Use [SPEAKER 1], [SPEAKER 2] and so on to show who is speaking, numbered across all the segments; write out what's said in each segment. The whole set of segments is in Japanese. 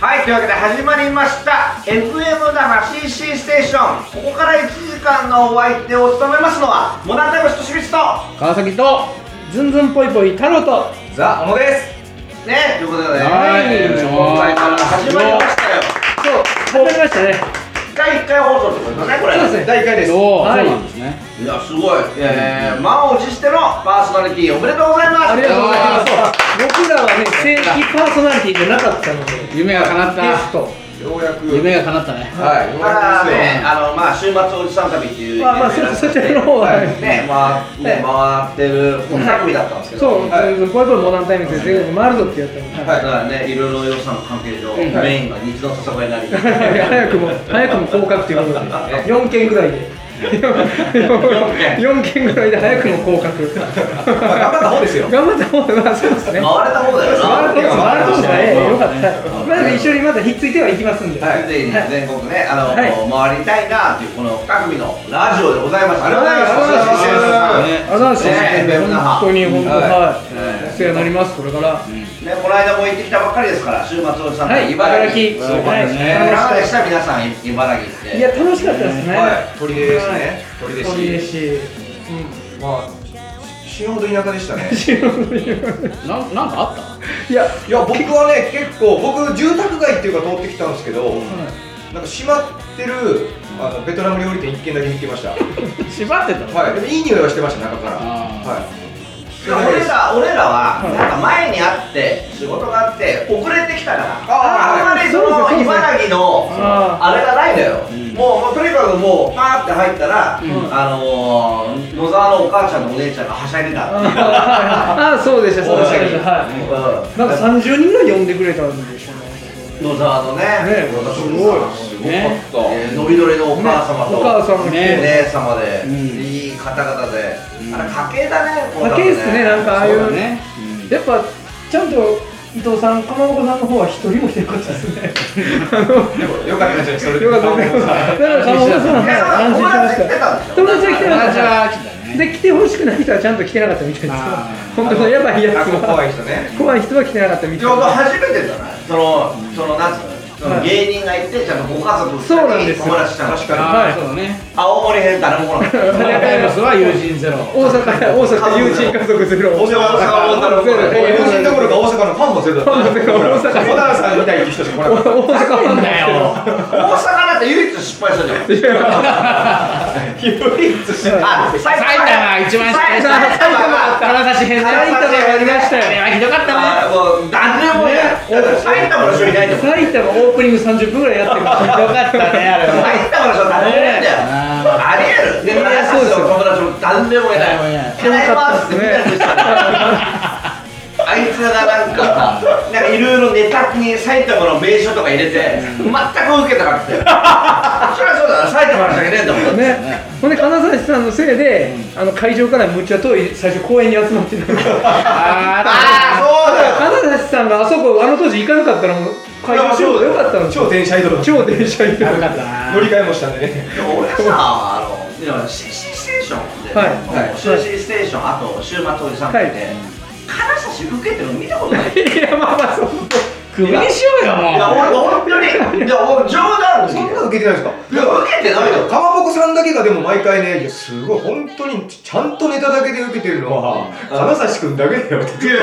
[SPEAKER 1] はい、というわけで始まりました FM だ CC ステーション。ここから1時間のお相手を務めますのはモダンタイムスとしと
[SPEAKER 2] 川崎とズンズンぽいぽい太郎と
[SPEAKER 3] ザ・小野です。
[SPEAKER 1] ねということでね。
[SPEAKER 2] はい
[SPEAKER 1] 今回から始まりましたよ。
[SPEAKER 2] そう始まりましたね
[SPEAKER 1] 第1回放送ってことだねこれ。
[SPEAKER 2] そうですね。
[SPEAKER 3] 第1回です。
[SPEAKER 2] おー。
[SPEAKER 3] はい。
[SPEAKER 2] そうなんですね。
[SPEAKER 1] いやすごい、えー、満を持してのパーソナリティおめでとうございます。
[SPEAKER 2] ありがとうございます。僕らはね正規パーソナリティじゃなかったので
[SPEAKER 4] 夢が叶っ
[SPEAKER 2] ゲス
[SPEAKER 4] た
[SPEAKER 2] ト
[SPEAKER 3] ようやく。
[SPEAKER 4] 夢が叶ったね。
[SPEAKER 3] はいようやくですよ。
[SPEAKER 1] あのまあ週末おじさん旅っていう
[SPEAKER 2] まあまあそそちらの方は
[SPEAKER 1] ね、まあね回ってるこの旅だったんですけど、
[SPEAKER 2] そう、
[SPEAKER 3] はい。
[SPEAKER 2] ぽいぽいモダンタイムズで全国回るぞってやったの。
[SPEAKER 3] はい。
[SPEAKER 1] だからね、いろいろ予算の関係上、
[SPEAKER 2] ん。
[SPEAKER 1] メインが日のささがになり、
[SPEAKER 2] 早くも早くも降格ということで。4件ぐらいで4件ぐらいで早くも降格。
[SPEAKER 3] まあ頑張った方ですよ。
[SPEAKER 2] 頑張った方まあそうですね。
[SPEAKER 1] 回れた方だよな。
[SPEAKER 2] 回るとこ回るとこええよかった。まあ一緒にまたひっついてはいきますんで。
[SPEAKER 3] はい。
[SPEAKER 1] ぜひ全国ね、あの、
[SPEAKER 2] はい。
[SPEAKER 1] 回りたいなっていうこの2組のラジオでございます。
[SPEAKER 3] ありがとうございます。
[SPEAKER 1] ありがとうございます。
[SPEAKER 4] ね
[SPEAKER 2] ありがとうございます。
[SPEAKER 1] ね。
[SPEAKER 2] 本当に本当
[SPEAKER 3] はい
[SPEAKER 2] 世話になりますこれから。
[SPEAKER 1] ね、この間も行ってきたばっかりですから、週末おじさん
[SPEAKER 2] はい
[SPEAKER 1] 旅茨城。
[SPEAKER 2] 茨城。はい。
[SPEAKER 1] いかがでした？皆さん、茨城って。
[SPEAKER 2] いや楽しかったですね。
[SPEAKER 3] はい。鳥出ですね。鳥出
[SPEAKER 2] 鳥
[SPEAKER 3] 市
[SPEAKER 2] し
[SPEAKER 3] まあ死ぬほど田舎でしたね。
[SPEAKER 4] ななんかあっ
[SPEAKER 2] いや
[SPEAKER 3] いや僕はね結構僕住宅街っていうか通ってきたんですけどなんか閉まってるあのベトナム料理店一軒だけ見つけました。は
[SPEAKER 4] た縛ってたの？
[SPEAKER 3] い。でもいい匂いはしてました中から
[SPEAKER 1] 俺ら俺らは
[SPEAKER 2] はい。
[SPEAKER 1] なんか前にあって仕事があって遅れてきたから。
[SPEAKER 3] あ
[SPEAKER 1] あんまりその茨城の
[SPEAKER 2] あ
[SPEAKER 1] あれがないのよ。
[SPEAKER 4] ん。
[SPEAKER 1] もうもうとにかくもうパーって入ったら
[SPEAKER 4] ん。
[SPEAKER 1] あのー野沢のお母ちゃんのお姉ちゃんがはしゃいでたっていう。
[SPEAKER 2] ああそうでしたそうでした。なんか30人ぐらい呼んでくれたんでしょ
[SPEAKER 1] 野沢のねす
[SPEAKER 2] ごい
[SPEAKER 3] すごかった
[SPEAKER 1] えーノリノリのお母様と。
[SPEAKER 2] お母さんも来
[SPEAKER 1] お
[SPEAKER 2] て
[SPEAKER 1] 姉様で。
[SPEAKER 4] うん。
[SPEAKER 1] いい方々で。
[SPEAKER 4] うん。
[SPEAKER 1] あれ家系だね
[SPEAKER 2] 家系っすねなんかああいう。
[SPEAKER 4] ね。
[SPEAKER 2] やっぱちゃんと伊藤さんかまぼこさんの方は一人も来てな かったですね。
[SPEAKER 3] よかったですねそれ
[SPEAKER 2] よかった。ですだからかまぼこさんはい安心しました。友達は来てなかった。
[SPEAKER 4] 友達は来たね
[SPEAKER 2] で来てほしくない人はちゃんと来てなかった。みた。いです本当のやばいやつ
[SPEAKER 3] あ
[SPEAKER 2] は
[SPEAKER 3] 怖い人ね。
[SPEAKER 2] 怖い人は来てなかった。み
[SPEAKER 1] いや、
[SPEAKER 2] た。いな
[SPEAKER 1] 初めてじゃない？その、その、なんつうの？その
[SPEAKER 2] はい
[SPEAKER 1] 芸人がいて、ちゃんとご家族
[SPEAKER 2] そうなんですよ
[SPEAKER 3] 確かに
[SPEAKER 2] はい
[SPEAKER 4] そうだね
[SPEAKER 1] 青森編誰も来なかった。
[SPEAKER 4] モダンタイムスは友人ゼロ
[SPEAKER 2] 大阪大阪友人家族ゼロ
[SPEAKER 3] 大阪大阪
[SPEAKER 2] ゼロ
[SPEAKER 3] 友人どころか大阪のファンもゼロだった
[SPEAKER 2] ファンもゼロ大阪
[SPEAKER 3] 小田さんみたいな人しか来なかった
[SPEAKER 2] 大阪
[SPEAKER 4] なんだよ
[SPEAKER 1] 大阪だって唯一失敗したじゃん。
[SPEAKER 3] 唯一
[SPEAKER 1] 埼
[SPEAKER 4] 埼玉が一番失敗した
[SPEAKER 1] 埼玉が
[SPEAKER 4] 金指編ね
[SPEAKER 2] 埼玉がありましたよ
[SPEAKER 4] あれはひどかったね
[SPEAKER 1] あもう誰もいない。だから埼玉の人いないんだもん。
[SPEAKER 2] 埼玉オープニング30分ぐらいやってる
[SPEAKER 4] ひどかったねあれは
[SPEAKER 1] 埼玉の人誰もいないんだよ。
[SPEAKER 4] あ
[SPEAKER 1] ありえる。で、
[SPEAKER 2] いや
[SPEAKER 1] 金指の友達も誰もいない。
[SPEAKER 4] 誰もいない
[SPEAKER 1] 金井ますってみんなでした あいつがなんか、なんかいろいろネタに埼玉の名所とか入れて、全く受けたなくて。そりゃそうだな、埼玉の人いねえんだもん。
[SPEAKER 2] ね、ほんで金指さんのせいで、あの会場からむっちゃ遠い最初公園に集まってた
[SPEAKER 4] あ
[SPEAKER 1] ああ、そうだよ。
[SPEAKER 2] 金指さんがあそこあの当時行かなかったらもう会場しようよかったの
[SPEAKER 3] 超電車移動だ
[SPEAKER 2] 超電車移動
[SPEAKER 4] あよかったな
[SPEAKER 3] 乗り換えもしたんでね。
[SPEAKER 1] 俺さ、あの、いや CC ステーションで、
[SPEAKER 2] はい
[SPEAKER 3] はい
[SPEAKER 1] CC ステーション、あと週末おじさんって、
[SPEAKER 2] はい。
[SPEAKER 1] 金指受けてるの見たことない。い。
[SPEAKER 2] いやまあまあそう
[SPEAKER 4] クビにしようよもう。
[SPEAKER 1] や、俺本当に、いや、俺冗談
[SPEAKER 3] そんな受けてないですか？
[SPEAKER 1] いや、受けてないよ。
[SPEAKER 3] かまぼこさんだけがでも毎回ね、いやすごい、本当にちゃんとネタだけで受けてるのは、金指君だけだよって。
[SPEAKER 1] いや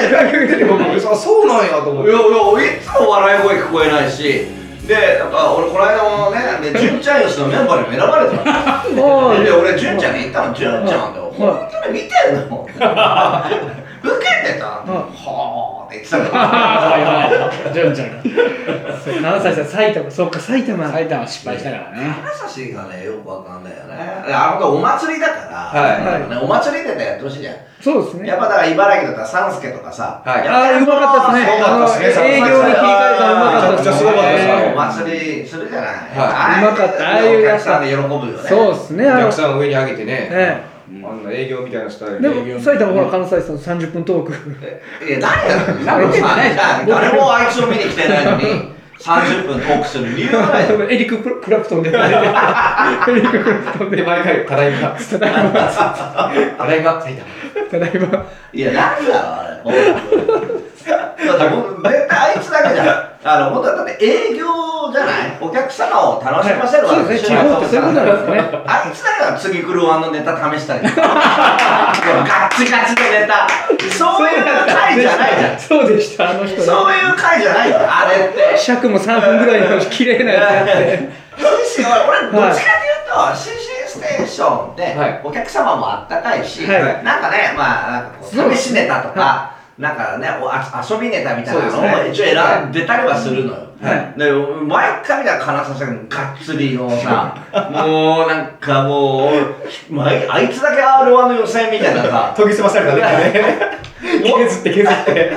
[SPEAKER 1] いや受けて
[SPEAKER 3] 僕、あそうなんやと思って。
[SPEAKER 1] いやいやいつも笑い声聞こえないし。でなんか俺この間もねで純ちゃんよしのメンバーに選ばれた。ので俺純ちゃんに言ったの純ちゃんだよ本当に見てんの受けてた？はあって言ってた。から
[SPEAKER 4] はいはい純ちゃんが
[SPEAKER 2] そう金指さん埼玉。そうか埼玉。
[SPEAKER 4] 埼玉失敗したからね。
[SPEAKER 1] 金指がねよくわかんないよね。であのお祭りだから、
[SPEAKER 3] はい。
[SPEAKER 1] ねお祭りでやってほしいじゃん。
[SPEAKER 2] そうですね。
[SPEAKER 1] やっぱだから茨城だったら三助とかさ、
[SPEAKER 3] はい。
[SPEAKER 2] あーうまかったですね。
[SPEAKER 3] すごかったですね
[SPEAKER 2] あの営業に切り替えたらうまかったですね。
[SPEAKER 3] めちゃくちゃすごかったですね
[SPEAKER 1] お祭りするじゃない、
[SPEAKER 3] は
[SPEAKER 2] い。うまかった。ああいう
[SPEAKER 1] お客さんで喜ぶよね。
[SPEAKER 2] そうですね。
[SPEAKER 3] お客さんを上に上げてね、
[SPEAKER 2] え
[SPEAKER 3] あんな営業みたいなスタイル。
[SPEAKER 2] えでも埼玉ほら金指さん30分トーク。
[SPEAKER 1] いや誰だよ
[SPEAKER 4] なんか受けてないじゃん。
[SPEAKER 1] 誰もあいつを見に来てないのに30分トークする理由がない。よ
[SPEAKER 2] エリック・クラプトンで。エリック・クラプトンで。
[SPEAKER 3] で毎回ただいま。ただいま。埼玉
[SPEAKER 2] ただいま。
[SPEAKER 1] いや、なんだろう、あれ。あいつだけじゃん。あの、本当はだって営業じゃない？お客様を楽しませるわ
[SPEAKER 2] そうですね。地方ってそういうことなんですね。
[SPEAKER 1] あいつら次来るワンのネタ試したりとか。ガッチガチのネタ。そういう回じゃないじゃん。
[SPEAKER 2] そうでした。あの人
[SPEAKER 1] そういう回じゃないじゃん、あれって。
[SPEAKER 2] 尺も3分ぐらいの綺麗なやつやって
[SPEAKER 1] 俺どっちかというと、シンシンステーションって、
[SPEAKER 3] はい。
[SPEAKER 1] お客様もあったかいし、
[SPEAKER 2] はい。
[SPEAKER 1] なんかね、まあ、試しネタとか、なんかね、おあ遊びネタみたいなのを一応選んでたりはするのよ。
[SPEAKER 3] はい。
[SPEAKER 1] で毎回みたいな金指さんががっつりのさ、もうなんかもう、毎あいつだけ R1 の予選みたいなさ、
[SPEAKER 3] 研ぎ澄まされたね。削って削って。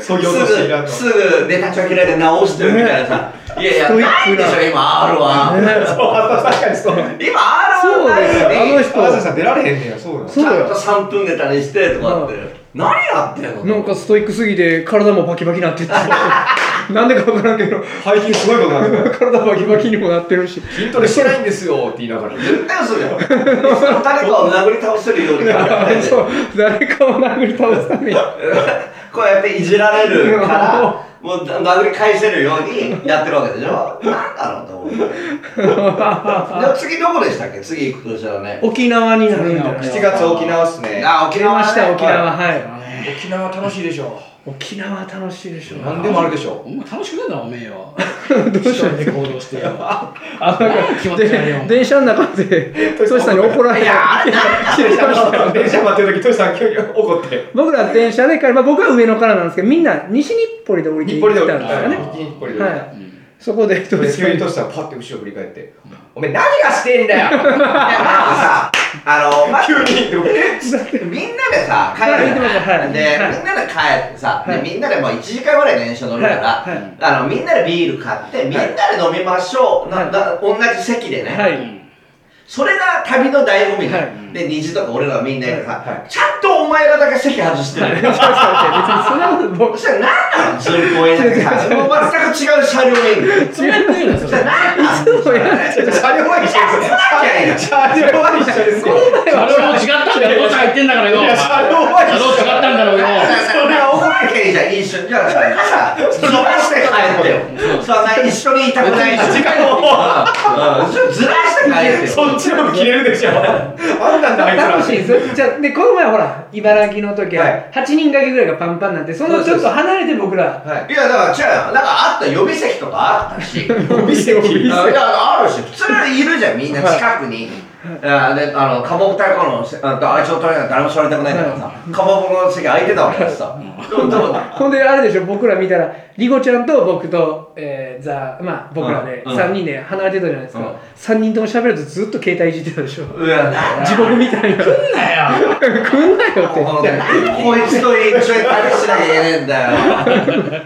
[SPEAKER 3] そぎ落として
[SPEAKER 1] すぐ、すぐネタ帳切れで直してるみたいなさ、いやいや、
[SPEAKER 2] ストイックな。
[SPEAKER 1] ないでしょ、今 R1。
[SPEAKER 2] ね。
[SPEAKER 3] そうあ確かにそう。
[SPEAKER 1] 今
[SPEAKER 2] そう
[SPEAKER 1] R1 ない
[SPEAKER 2] ですよ。あの
[SPEAKER 1] のに、
[SPEAKER 2] 人
[SPEAKER 3] 出られへんねや。そうなの
[SPEAKER 2] そうよ。
[SPEAKER 1] ちゃんと3分ネタにしてとかって、何やってんの？
[SPEAKER 2] なんかストイックすぎて体もバキバキなってって。なんでか分からんけど。
[SPEAKER 3] 背筋すごいことなんですよ
[SPEAKER 2] 体バキバキにもなってるし。
[SPEAKER 3] 筋トレしてないんですよ。って言いながら。
[SPEAKER 1] 絶対嘘だよ。誰かを殴り倒せるように
[SPEAKER 2] そう。誰かを殴り倒すために。
[SPEAKER 1] こうやっていじられるから、もう殴り返せるようにやってるわけでしょ？なんだろうと思う。でも次どこでしたっけ？次行くとしたらね。
[SPEAKER 2] 沖縄になるんじゃな。い
[SPEAKER 3] 7月沖縄っすね。
[SPEAKER 1] あ、沖縄ね。
[SPEAKER 2] した沖縄。はい
[SPEAKER 3] 沖縄楽しいでしょ
[SPEAKER 2] 沖縄楽しいでしょ
[SPEAKER 3] 何でもあるでしょ
[SPEAKER 4] お前楽しくねえだろおめえよ
[SPEAKER 2] どうした
[SPEAKER 4] 一人で行動してよ。
[SPEAKER 2] あなんか
[SPEAKER 4] 気持ち悪いよ。
[SPEAKER 2] で電車の中でトシさんに怒られ
[SPEAKER 1] いや、
[SPEAKER 3] 電車待ってる時トシさん急に怒って。
[SPEAKER 2] 僕ら電車で帰る、まあ、僕は上野からなんですけどみんな西日暮里で降りて行
[SPEAKER 3] 日暮里で
[SPEAKER 2] ったんですよね。
[SPEAKER 3] 日暮里で
[SPEAKER 2] はいそこでトシさんに
[SPEAKER 3] 急にトシさんパッて後ろ振り返って「お前何がしてんだよ! 」
[SPEAKER 1] いや、なんかさ、あの、ま
[SPEAKER 3] 急に
[SPEAKER 1] みんなでさ、帰るで、
[SPEAKER 2] はい。
[SPEAKER 1] みんなで帰ってさ、
[SPEAKER 2] はい。
[SPEAKER 1] でみんなでもう1時間ぐらい電車乗るから、
[SPEAKER 2] はい。はい。
[SPEAKER 1] あのみんなでビール買って、みんなで飲みましょう、
[SPEAKER 2] はい。
[SPEAKER 1] なな同じ席でね、
[SPEAKER 2] はい。
[SPEAKER 1] それが旅の醍醐味だよ、
[SPEAKER 2] はい。
[SPEAKER 1] で、虹とか俺らみんなでさ、
[SPEAKER 3] はい。
[SPEAKER 1] ちゃんとお前らだけ席外してる。
[SPEAKER 2] 別にそんなこと僕
[SPEAKER 1] そしたら何なのずるこえなくさ、もう全く違う車両に。いる。
[SPEAKER 4] それやってるの
[SPEAKER 1] そ
[SPEAKER 4] それ
[SPEAKER 1] 何なの
[SPEAKER 3] 車両は一緒ですよ。車両は一緒ですよ。
[SPEAKER 4] 車両も違ったんだよ。どっち入ってんだからよ。
[SPEAKER 3] 車両は一緒
[SPEAKER 4] 車両違ったんだろうよ。
[SPEAKER 1] それはじゃん、一緒に。じゃあ、それかさ、ずらして帰ってよ。そんな一緒にいたくないし。時間を。うんずらして帰ってよ。
[SPEAKER 3] そっちの方が切れるでしょあんなんだあいつら
[SPEAKER 2] 楽しいんですよじゃあでこの前ほら茨城の時は
[SPEAKER 3] はい
[SPEAKER 2] 8人掛けぐらいがパンパンになってそのちょっと離れて僕ら
[SPEAKER 3] はい
[SPEAKER 1] いや、だから違うよ。なんかあった予備席とかあったし。
[SPEAKER 3] 予備席
[SPEAKER 1] いや、あるし、普通にいるじゃん、みんな近くに。あで、あの、かまぼこ太鼓のせ、ああいつを取れない誰も座りたくないんだからさ、かまぼこの席空いてたわけだしさ。
[SPEAKER 2] ほん。であれでしょ僕ら見たらリゴちゃんと僕と、えー、ザまあ僕らで
[SPEAKER 1] うん。
[SPEAKER 2] 3人で離れてたじゃないですか、
[SPEAKER 1] うん。
[SPEAKER 2] 3人とも喋るとずっと携帯いじってたでしょ。
[SPEAKER 1] うわ、
[SPEAKER 2] 地獄みたいな。
[SPEAKER 4] 来んなよ。
[SPEAKER 2] 来んなよって。
[SPEAKER 1] もうこいつと一緒に旅しなきゃいけねえんだよ。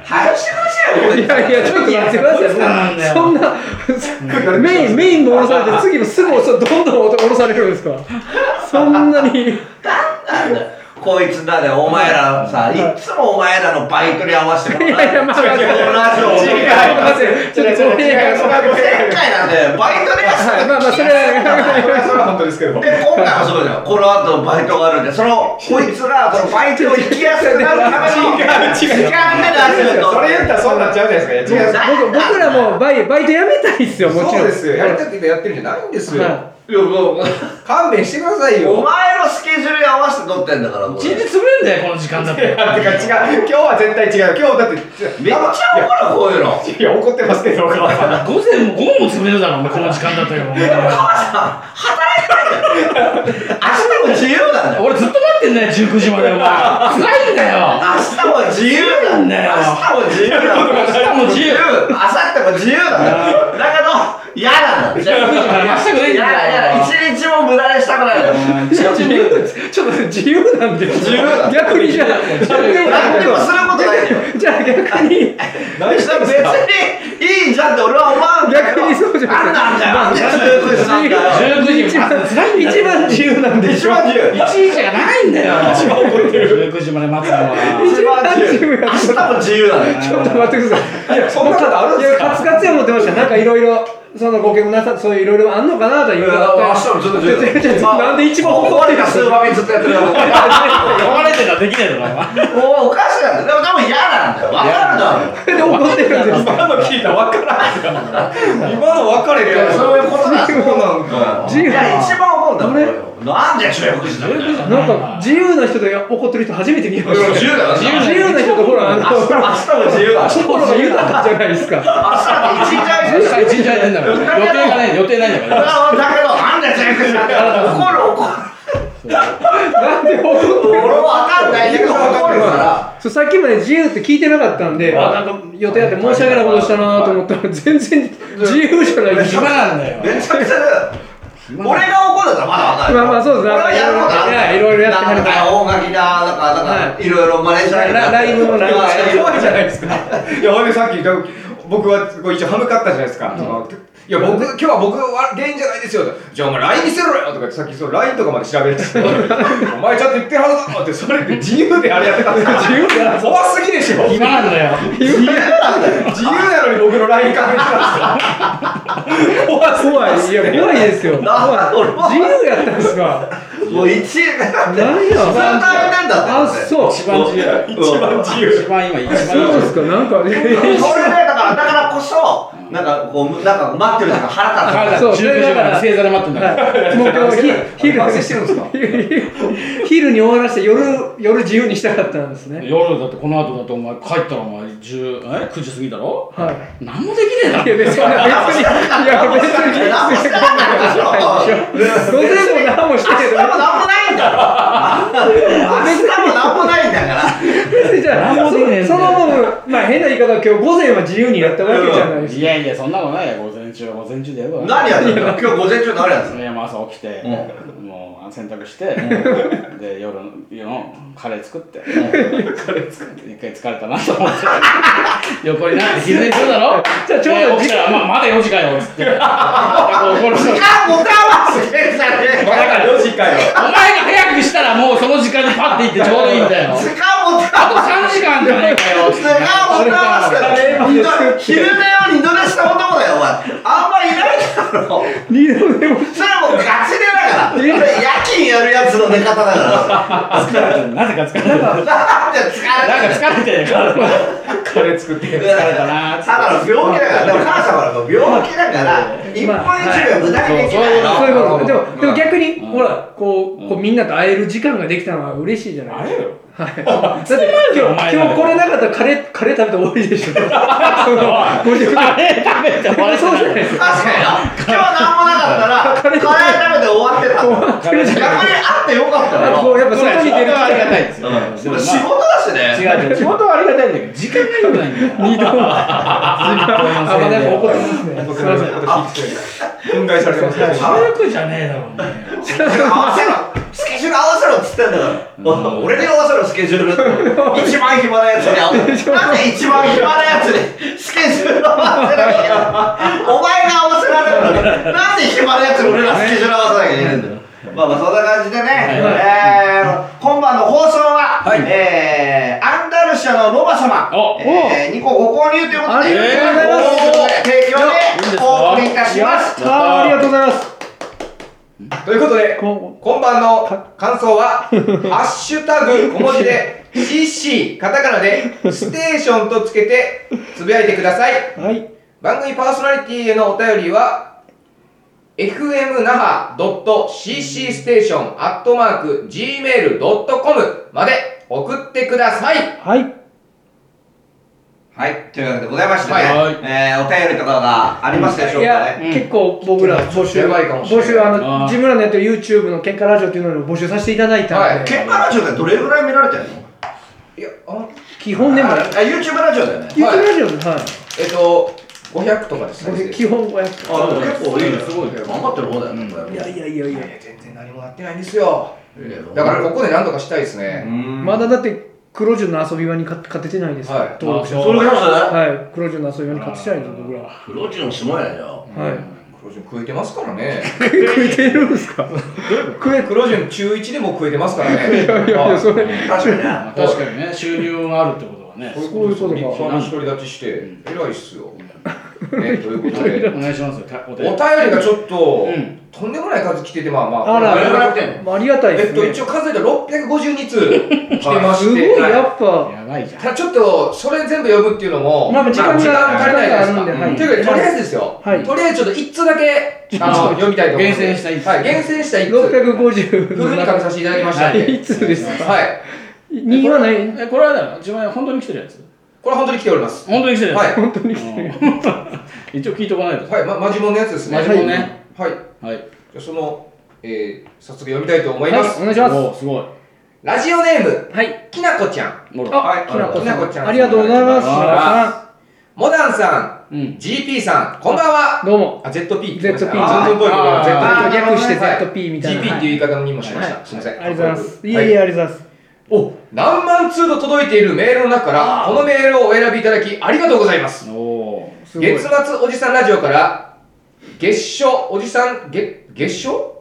[SPEAKER 1] 早くしてくよ、
[SPEAKER 2] いやいやちょっと待ってください
[SPEAKER 4] そんだよ
[SPEAKER 2] そんなメインメインも下ろされて次もすぐどんどん下ろされるんですか？そんなに。
[SPEAKER 1] なんだよ。こいつだね、お前らさ、い。つもお前らのバイトに合わせても
[SPEAKER 2] いやいやまあ
[SPEAKER 1] このラジオを
[SPEAKER 3] 違う
[SPEAKER 2] 待ってちょっと語弊が
[SPEAKER 3] それは
[SPEAKER 1] 前回なんでバイトでや
[SPEAKER 2] いまあまあそれは。
[SPEAKER 3] それは本当ですけど。
[SPEAKER 1] で、今回はそうじゃん。この後バイトがあるんで、その、こいつが、そのバイトを行きやすくなるための、
[SPEAKER 3] 違う違う。
[SPEAKER 1] 時間でラジオ
[SPEAKER 3] それ言ったらそうなっちゃうじゃないですかいや違う。
[SPEAKER 2] 僕僕らもバイバイトやめたいっすよもちろん。
[SPEAKER 3] そうですよ。やりたくてやってるんじゃないんですよ。
[SPEAKER 2] はい
[SPEAKER 1] いや、もう、
[SPEAKER 3] 勘弁してくださいよ
[SPEAKER 1] お前のスケジュールに合わせて撮ってんだから、これ
[SPEAKER 4] 一日潰れんだよこの時間だって
[SPEAKER 3] てか違う今日は絶対違う今日だって
[SPEAKER 1] めっちゃ怒る、こういうの。
[SPEAKER 3] いや怒ってますけどお母さん
[SPEAKER 4] 午前も午後も潰れるだろお前この時間だとよお前
[SPEAKER 1] 母さん、働いて。明日も自由なんだよ。
[SPEAKER 4] 俺ずっと待ってんだよ19時までお前辛いんだよ
[SPEAKER 1] 明日も自由なんだよ。明日も自由なんだよ。
[SPEAKER 4] 明日も自由
[SPEAKER 1] 明後日も自由なんだよ。だけど、嫌なんだよ。
[SPEAKER 4] 19時まで待ちたくないん
[SPEAKER 1] 嫌だ。
[SPEAKER 4] だよ
[SPEAKER 1] 嫌だ。一日も無駄にしたくない
[SPEAKER 2] ちょっと自由なんで
[SPEAKER 1] 自由だ。
[SPEAKER 2] 逆にじゃあ
[SPEAKER 1] 何にもすることないよ。
[SPEAKER 2] じゃあ逆に。
[SPEAKER 3] 何してん
[SPEAKER 1] 別
[SPEAKER 3] ですか
[SPEAKER 1] にいいじゃんって俺は思わんだけど。
[SPEAKER 2] 逆にそうじゃ
[SPEAKER 1] なん。なんだよ。なんで19時なんだよ。
[SPEAKER 4] 19時
[SPEAKER 2] 一番
[SPEAKER 4] 辛いんだよ
[SPEAKER 2] 一番自由なんでしょ。
[SPEAKER 3] 一番自由。
[SPEAKER 4] 一日がないんだよ。一番怒ってる19時まで待つのは
[SPEAKER 1] 一番自由。明日も自由なのよ。
[SPEAKER 2] ちょっと待ってください。
[SPEAKER 3] いやそんなことあるん
[SPEAKER 2] い
[SPEAKER 3] ですか？
[SPEAKER 2] やカツカツや思ってました。なんかいろいろそのご結婚なさそういういろいろあんのかなとなんで一番怒ってるんです
[SPEAKER 1] スー
[SPEAKER 2] か
[SPEAKER 1] パービずっとやってるから
[SPEAKER 4] 呼ばれてたらできない。のか
[SPEAKER 1] もうおかしい。なんだよでも多分嫌なんだよわかるだろ
[SPEAKER 2] で怒ってるんです
[SPEAKER 3] 今の聞いたら分からんすか今の分かれ
[SPEAKER 1] いやそういうこと
[SPEAKER 3] なんか
[SPEAKER 2] 自由
[SPEAKER 1] いや一番怒るんだなんで中国人だよ。
[SPEAKER 2] なんか自由な人で怒ってる人初めて見ました。
[SPEAKER 1] 自由だよ。
[SPEAKER 2] 自由な人とほらあの
[SPEAKER 1] 明日も自由だ。
[SPEAKER 2] 心が豊かじゃないですか。
[SPEAKER 1] 明日って一日ある
[SPEAKER 4] 明日一日ないんだから予定がない予定ないんだから。
[SPEAKER 1] だけどなんで中国人なんだよ。怒る怒る。
[SPEAKER 2] なんで怒る
[SPEAKER 1] 俺もわかんない。けど怒るから。
[SPEAKER 2] そうさっきまで自由って聞いてなかったんで、あなんか予定あって申し訳ないことしたなと思ったら全然自由じゃない。
[SPEAKER 4] 暇なんだよ。
[SPEAKER 1] めちゃくちゃだよ俺が怒るんだまだわかる
[SPEAKER 2] まあまあそうですね。
[SPEAKER 1] 俺はやることある
[SPEAKER 2] いろいろやってはる
[SPEAKER 1] か大垣だなんかなんか
[SPEAKER 2] はい。
[SPEAKER 1] ろいろマネージャー
[SPEAKER 2] ラライブのなんか
[SPEAKER 3] 怖いじゃないですか。いや、ほんでさっき、僕はこう一応歯向かったじゃないですか。いや、僕、今日は僕は原因じゃないですよ。と。じゃあお前 LINE 見せろよとかってさっきその LINE とかまで調べてて、お前ちゃんと言ってるはずだろって、それって自由であれやってたんですか自由で怖すぎでしょ。
[SPEAKER 4] 暇なんだよ。
[SPEAKER 1] 自由なんだよ。
[SPEAKER 3] 自由なのに僕の LINE 確認してたんですよ。怖すぎ
[SPEAKER 2] 怖い。いや怖いですよ。自由やったんですか
[SPEAKER 1] もう1位が
[SPEAKER 2] 何や
[SPEAKER 1] ずっとやってんだって
[SPEAKER 2] あそう。
[SPEAKER 4] 一番自由。
[SPEAKER 1] 一番
[SPEAKER 3] 自由。
[SPEAKER 4] 一番今一番
[SPEAKER 2] そうですか。なんか
[SPEAKER 1] それでだからだからこそなんかこうなんか待ってる時間腹立つ。
[SPEAKER 2] そう
[SPEAKER 4] 腹立つ19時まで正座で待ってんだ。
[SPEAKER 2] もう今日ひ昼
[SPEAKER 3] 反省してるんですか
[SPEAKER 2] 昼に終わらせて夜夜自由にしたかったんですね。
[SPEAKER 4] 夜だってこの後だとお前帰ったらお前10え？9時過ぎだろ？
[SPEAKER 2] はい。
[SPEAKER 4] 何もできねえだろ。
[SPEAKER 2] いや別に別にいや別に。
[SPEAKER 1] 何もしてないん
[SPEAKER 2] 午前も何もしてない
[SPEAKER 1] 明日も何もないんだよ明日も何もないんだから
[SPEAKER 2] 別にじゃあその分まあ変な言い方は今日午前は自由にやったわけじゃないです
[SPEAKER 4] いやいやそんなことないよ。午前中は。午前中でやるわ。
[SPEAKER 1] 何やってんの？今日午前中何やってんの
[SPEAKER 4] いやもう朝起きて、
[SPEAKER 1] う
[SPEAKER 4] もう洗濯して、で夜のカレー作って、カレー作って。一回疲れたなと思って。横になって昼寝するだろ？
[SPEAKER 2] じゃあちょうど
[SPEAKER 4] で起きたら、ままだ4時かよっつって。こう怒る人
[SPEAKER 1] 時間持て余すてんじゃねえ
[SPEAKER 3] まだ4時かよ。
[SPEAKER 4] お前が早くしたらもうその時間にパッて行ってちょうどいいんだよ。
[SPEAKER 1] 時間持て
[SPEAKER 4] あと3時間じゃねえかよ
[SPEAKER 1] 時間持て余すから。二度昼寝を二度寝した男だよお前あんまいないだろ
[SPEAKER 2] 二度目も
[SPEAKER 1] それはもうガチ寝だからそれ夜勤やるやつの寝方だから
[SPEAKER 4] 疲れてるなぜか疲れてるなんか
[SPEAKER 1] 疲れてる
[SPEAKER 4] 疲れてるから
[SPEAKER 3] カレー作って。
[SPEAKER 4] 疲れたな
[SPEAKER 1] ただの病気だから、でも母さんはもう病気だから、一分一秒無駄にできないの。
[SPEAKER 2] そういうことでもでも逆に
[SPEAKER 4] うん
[SPEAKER 2] ほらこうこうみんなと会える時間ができたのは嬉しいじゃない
[SPEAKER 4] あれよ
[SPEAKER 2] はい、だって今日今日これなかったらカレーカレー食べて終わりでしょ？その
[SPEAKER 4] カレー食べて終わり
[SPEAKER 2] そうじゃない。ですか
[SPEAKER 1] 確かにな。今日何もなかったら、カレー食べて終わってたの。逆にあってよかった。
[SPEAKER 2] あ
[SPEAKER 1] よ。
[SPEAKER 2] こうやっぱ外に出る
[SPEAKER 4] ありがたいですよ、
[SPEAKER 1] うんでも仕事だしね。
[SPEAKER 4] 違う違う。仕事はありがたいんだけど時間が良くないんだよ。
[SPEAKER 2] 二度あまだやっぱ怒ってますね。
[SPEAKER 3] 僕
[SPEAKER 2] すいません。
[SPEAKER 3] 憤慨されて。ますね。
[SPEAKER 4] 早くじゃねえだろうね
[SPEAKER 1] 合わせろ。スケジュール合わせろっつってんだから。俺に合わせろ、スケジュール。一番暇なやつに合わせろ。なんで一番暇なやつに スケジュール合わせなきゃいけないお前が合わせられるのに、なんで暇なやつに俺らスケジュール合わせなきゃいけないんだよ。まあまあそんな感じでね、えー、今晩の放送は、
[SPEAKER 3] はい。
[SPEAKER 1] えー、アンダルシャのロバ様、
[SPEAKER 4] お
[SPEAKER 1] えー、2個ご購入ということで、
[SPEAKER 2] ありがとうございます。
[SPEAKER 1] 提供でお送りいたします。
[SPEAKER 2] ありがとうございます
[SPEAKER 3] ということで、
[SPEAKER 2] こ
[SPEAKER 3] 今晩の感想は、ハッシュタグ小文字で CC、カタカナでステーションとつけてつぶやいてください。
[SPEAKER 2] うはい
[SPEAKER 3] 番組パーソナリティへのお便りは、fmnaha.ccstation.gmail.com まで送ってください。
[SPEAKER 2] はい
[SPEAKER 1] はい、というわけでございましてね、
[SPEAKER 4] はい。
[SPEAKER 1] えー、お便りとかがありますでしょう
[SPEAKER 2] いや、
[SPEAKER 1] かね。
[SPEAKER 4] うん
[SPEAKER 2] 結構僕ら募集募集あの自分らのやってる YouTube の喧嘩ラジオっていうのを募集させていただいたんで、
[SPEAKER 3] はい。
[SPEAKER 1] 結果ラジオでどれぐらい見られてるの？
[SPEAKER 3] いや、あ
[SPEAKER 2] 基本でも
[SPEAKER 1] あ、あ YouTube ラジオだよね。
[SPEAKER 2] YouTube ラジオではい。
[SPEAKER 3] えっと、500とかです
[SPEAKER 2] これ基本500
[SPEAKER 1] あ、でも結構いいね。
[SPEAKER 4] すごい
[SPEAKER 1] 頑張ってる方だよね。
[SPEAKER 2] いやいやいやいや。
[SPEAKER 3] 全然何もなってないんですよ。
[SPEAKER 1] いや
[SPEAKER 3] だからここで何とかしたいです
[SPEAKER 1] う
[SPEAKER 3] ね。
[SPEAKER 1] ん。
[SPEAKER 2] まだだって黒潤の遊び場に勝勝ててないです
[SPEAKER 3] はい。
[SPEAKER 2] 登録者
[SPEAKER 4] あ
[SPEAKER 1] そ
[SPEAKER 2] はい。黒潤の遊び場に勝ててないんです僕らは。
[SPEAKER 1] プロチンすごいね、じゃあ。
[SPEAKER 2] はい。
[SPEAKER 3] 黒潤食えてますからね。
[SPEAKER 2] 食えてるんですか？食え
[SPEAKER 3] 黒潤中1でも食えてますからね。
[SPEAKER 2] いやいやいやそれ。
[SPEAKER 1] 確かにね。
[SPEAKER 4] まあ確かにね。収入があるってことはね。
[SPEAKER 3] そう
[SPEAKER 2] そういうことか
[SPEAKER 3] 立派な独り立ちして、偉いっすよ。ね、ということで、
[SPEAKER 4] お願いしますよ。たお
[SPEAKER 3] お
[SPEAKER 4] 便り。
[SPEAKER 3] 便りがちょっと、
[SPEAKER 4] うん。
[SPEAKER 3] とんでもない数来てて、まあまあ、
[SPEAKER 2] あら。まあありがたいですね。
[SPEAKER 3] えっと、一応数えて652通。来てま
[SPEAKER 2] すごい、
[SPEAKER 3] して、
[SPEAKER 2] やっぱ。
[SPEAKER 4] やばいじゃん。
[SPEAKER 3] ただちょっと、それ全部読むっていうのも、
[SPEAKER 2] まあ時間が
[SPEAKER 3] 足りないじゃないですか。
[SPEAKER 2] 時間があるんではい。
[SPEAKER 3] というか、とりあえずですよ、
[SPEAKER 2] はい。
[SPEAKER 3] とりあえずちょっと1通だけ、あの、読みたいと思います。
[SPEAKER 4] 厳選した一通。
[SPEAKER 3] はい、厳選した1通。
[SPEAKER 2] 650
[SPEAKER 3] フルにかけさせていただきましたんで。
[SPEAKER 2] いつですか
[SPEAKER 3] はい。
[SPEAKER 2] 2はない。
[SPEAKER 4] えこれはだよ自分本当に来てるやつ？
[SPEAKER 3] これ本当に来ております。
[SPEAKER 4] 本当に来てる
[SPEAKER 3] はい。
[SPEAKER 2] 本当に来てる。
[SPEAKER 4] うん一応聞いとかないと
[SPEAKER 3] はい、ま、マジモンのやつですね。
[SPEAKER 4] マジモンね
[SPEAKER 3] はい。
[SPEAKER 4] はい
[SPEAKER 3] じゃあその、えー、早速読みたいと思います。
[SPEAKER 2] お願いします。
[SPEAKER 4] すごい
[SPEAKER 3] ラジオネーム、
[SPEAKER 2] はい。
[SPEAKER 3] きなこちゃん。
[SPEAKER 4] ほら
[SPEAKER 2] あ、きなこ
[SPEAKER 3] きなこちゃん
[SPEAKER 2] さん。ありがとうございます。
[SPEAKER 3] モダンさ
[SPEAKER 4] うん
[SPEAKER 3] ん、GP さん、こんばんは
[SPEAKER 2] ん。。どうも。
[SPEAKER 3] あ、ZP。
[SPEAKER 2] ZP
[SPEAKER 3] ズンズンっぽい ZP
[SPEAKER 2] 略して
[SPEAKER 3] はい
[SPEAKER 2] ZP みたいな
[SPEAKER 3] GP っていう言い方にもしまし
[SPEAKER 2] は
[SPEAKER 3] た。すみません。
[SPEAKER 2] ありがとうございます。い
[SPEAKER 3] は
[SPEAKER 2] えいえ、ありがとうございます。
[SPEAKER 3] お、何万通と届いているメールの中から、このメールをお選びいただき、ありがとうございます。
[SPEAKER 4] おお
[SPEAKER 2] すごい。
[SPEAKER 3] 月末おじさんラジオから、月初おじさん、月、月初？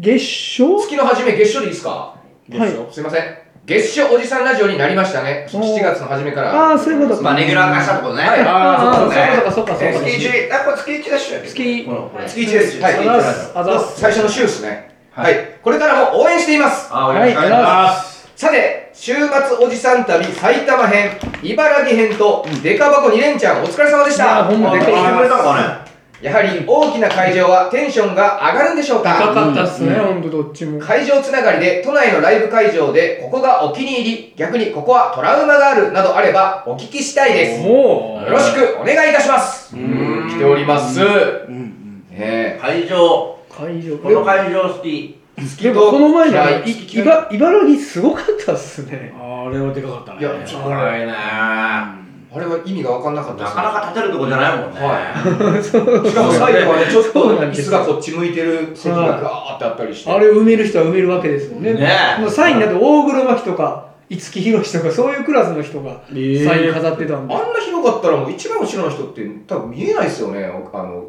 [SPEAKER 2] 月賞
[SPEAKER 3] 月の初め月初でいいですか？
[SPEAKER 4] ーでしょ
[SPEAKER 3] すいません。月初おじさんラジオになりましたね。
[SPEAKER 2] お
[SPEAKER 3] 7月の初めから。
[SPEAKER 2] ああ、そういうことか。
[SPEAKER 1] まあレギュラー化したってことね
[SPEAKER 3] はい
[SPEAKER 2] ああ、
[SPEAKER 1] そうね
[SPEAKER 2] そうか、そうか、そうか。
[SPEAKER 1] 月一あこれ月一でしょ
[SPEAKER 2] 月
[SPEAKER 1] このこれ
[SPEAKER 3] 月1です。はい。
[SPEAKER 2] あざっすあざっす
[SPEAKER 3] 最初の週ですね。
[SPEAKER 1] は
[SPEAKER 3] はいい。これからも応援しています。
[SPEAKER 1] あ
[SPEAKER 2] はい
[SPEAKER 1] よろしくお願いします
[SPEAKER 3] さて、週末おじさん旅埼玉編、茨城編と、デカ箱2連チャンお疲れ様でした。
[SPEAKER 2] ほんまでかい
[SPEAKER 1] あ来てくれたのかね。
[SPEAKER 3] やはり大きな会場はテンションが上がるんでしょう
[SPEAKER 2] 高
[SPEAKER 3] か
[SPEAKER 2] かったっすね、ほんとどっちも。
[SPEAKER 3] 会場つながりで都内のライブ会場でここがお気に入り。逆にここはトラウマがあるなどあればお聞きしたいです。よ。ろしくお願いいたします。
[SPEAKER 4] うん。
[SPEAKER 3] 来ております。ね
[SPEAKER 4] うんうん。
[SPEAKER 3] え。
[SPEAKER 1] 会場。
[SPEAKER 2] 会場。
[SPEAKER 1] この会場好き
[SPEAKER 2] でもこの前の
[SPEAKER 3] 嫌い
[SPEAKER 2] いいば茨城すごかったっすね。
[SPEAKER 4] あれはでかかったね。
[SPEAKER 3] いや
[SPEAKER 1] すごいね。な
[SPEAKER 3] あれは意味が分かんなかったです
[SPEAKER 1] かなか立てるとこじゃないもんね。
[SPEAKER 3] はい。しかも最後はねちょっと椅子がこっち向いてる席がガーってあったりして。
[SPEAKER 2] あれを埋める人は埋めるわけですもんね。
[SPEAKER 1] ね。え
[SPEAKER 2] もうサインだと大黒摩季とか五木ひろしとかそういうクラスの人がサイン飾ってたんで。
[SPEAKER 3] あんな広かったらもう一番後ろの人って多分見えないですよね。あの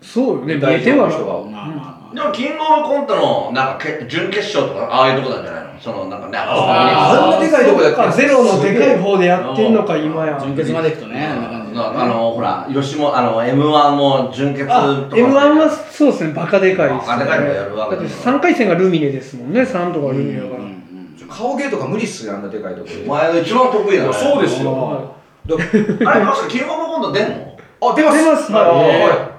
[SPEAKER 2] そうよね、見
[SPEAKER 3] 代
[SPEAKER 2] えては。
[SPEAKER 3] 人が
[SPEAKER 4] まあまあ
[SPEAKER 1] でもキングオブコントのなんかけ準決勝とかああいうとこなんじゃないの？そのなんかね
[SPEAKER 3] あんなでかいとこでやって
[SPEAKER 2] ゼロのでかい方でやってんのか、今や。
[SPEAKER 4] 準決まで行くとねあんな感じで
[SPEAKER 1] あのほら吉本あの M1 も準決とか。
[SPEAKER 2] あ、M1 はそうですね、バカでかいです、
[SPEAKER 1] バカでかいのやるわけ
[SPEAKER 2] だって
[SPEAKER 1] だから
[SPEAKER 2] 3回戦がルミネですもんね、3とかルミネだから。
[SPEAKER 4] うんうん。
[SPEAKER 3] 顔芸とか無理っすよあんなでかいとこ。で
[SPEAKER 1] お前が一番得意だね
[SPEAKER 3] そうですよ。
[SPEAKER 1] あれまさかキングオブコント出んの？
[SPEAKER 3] あ出ます。
[SPEAKER 2] 出ます。
[SPEAKER 3] は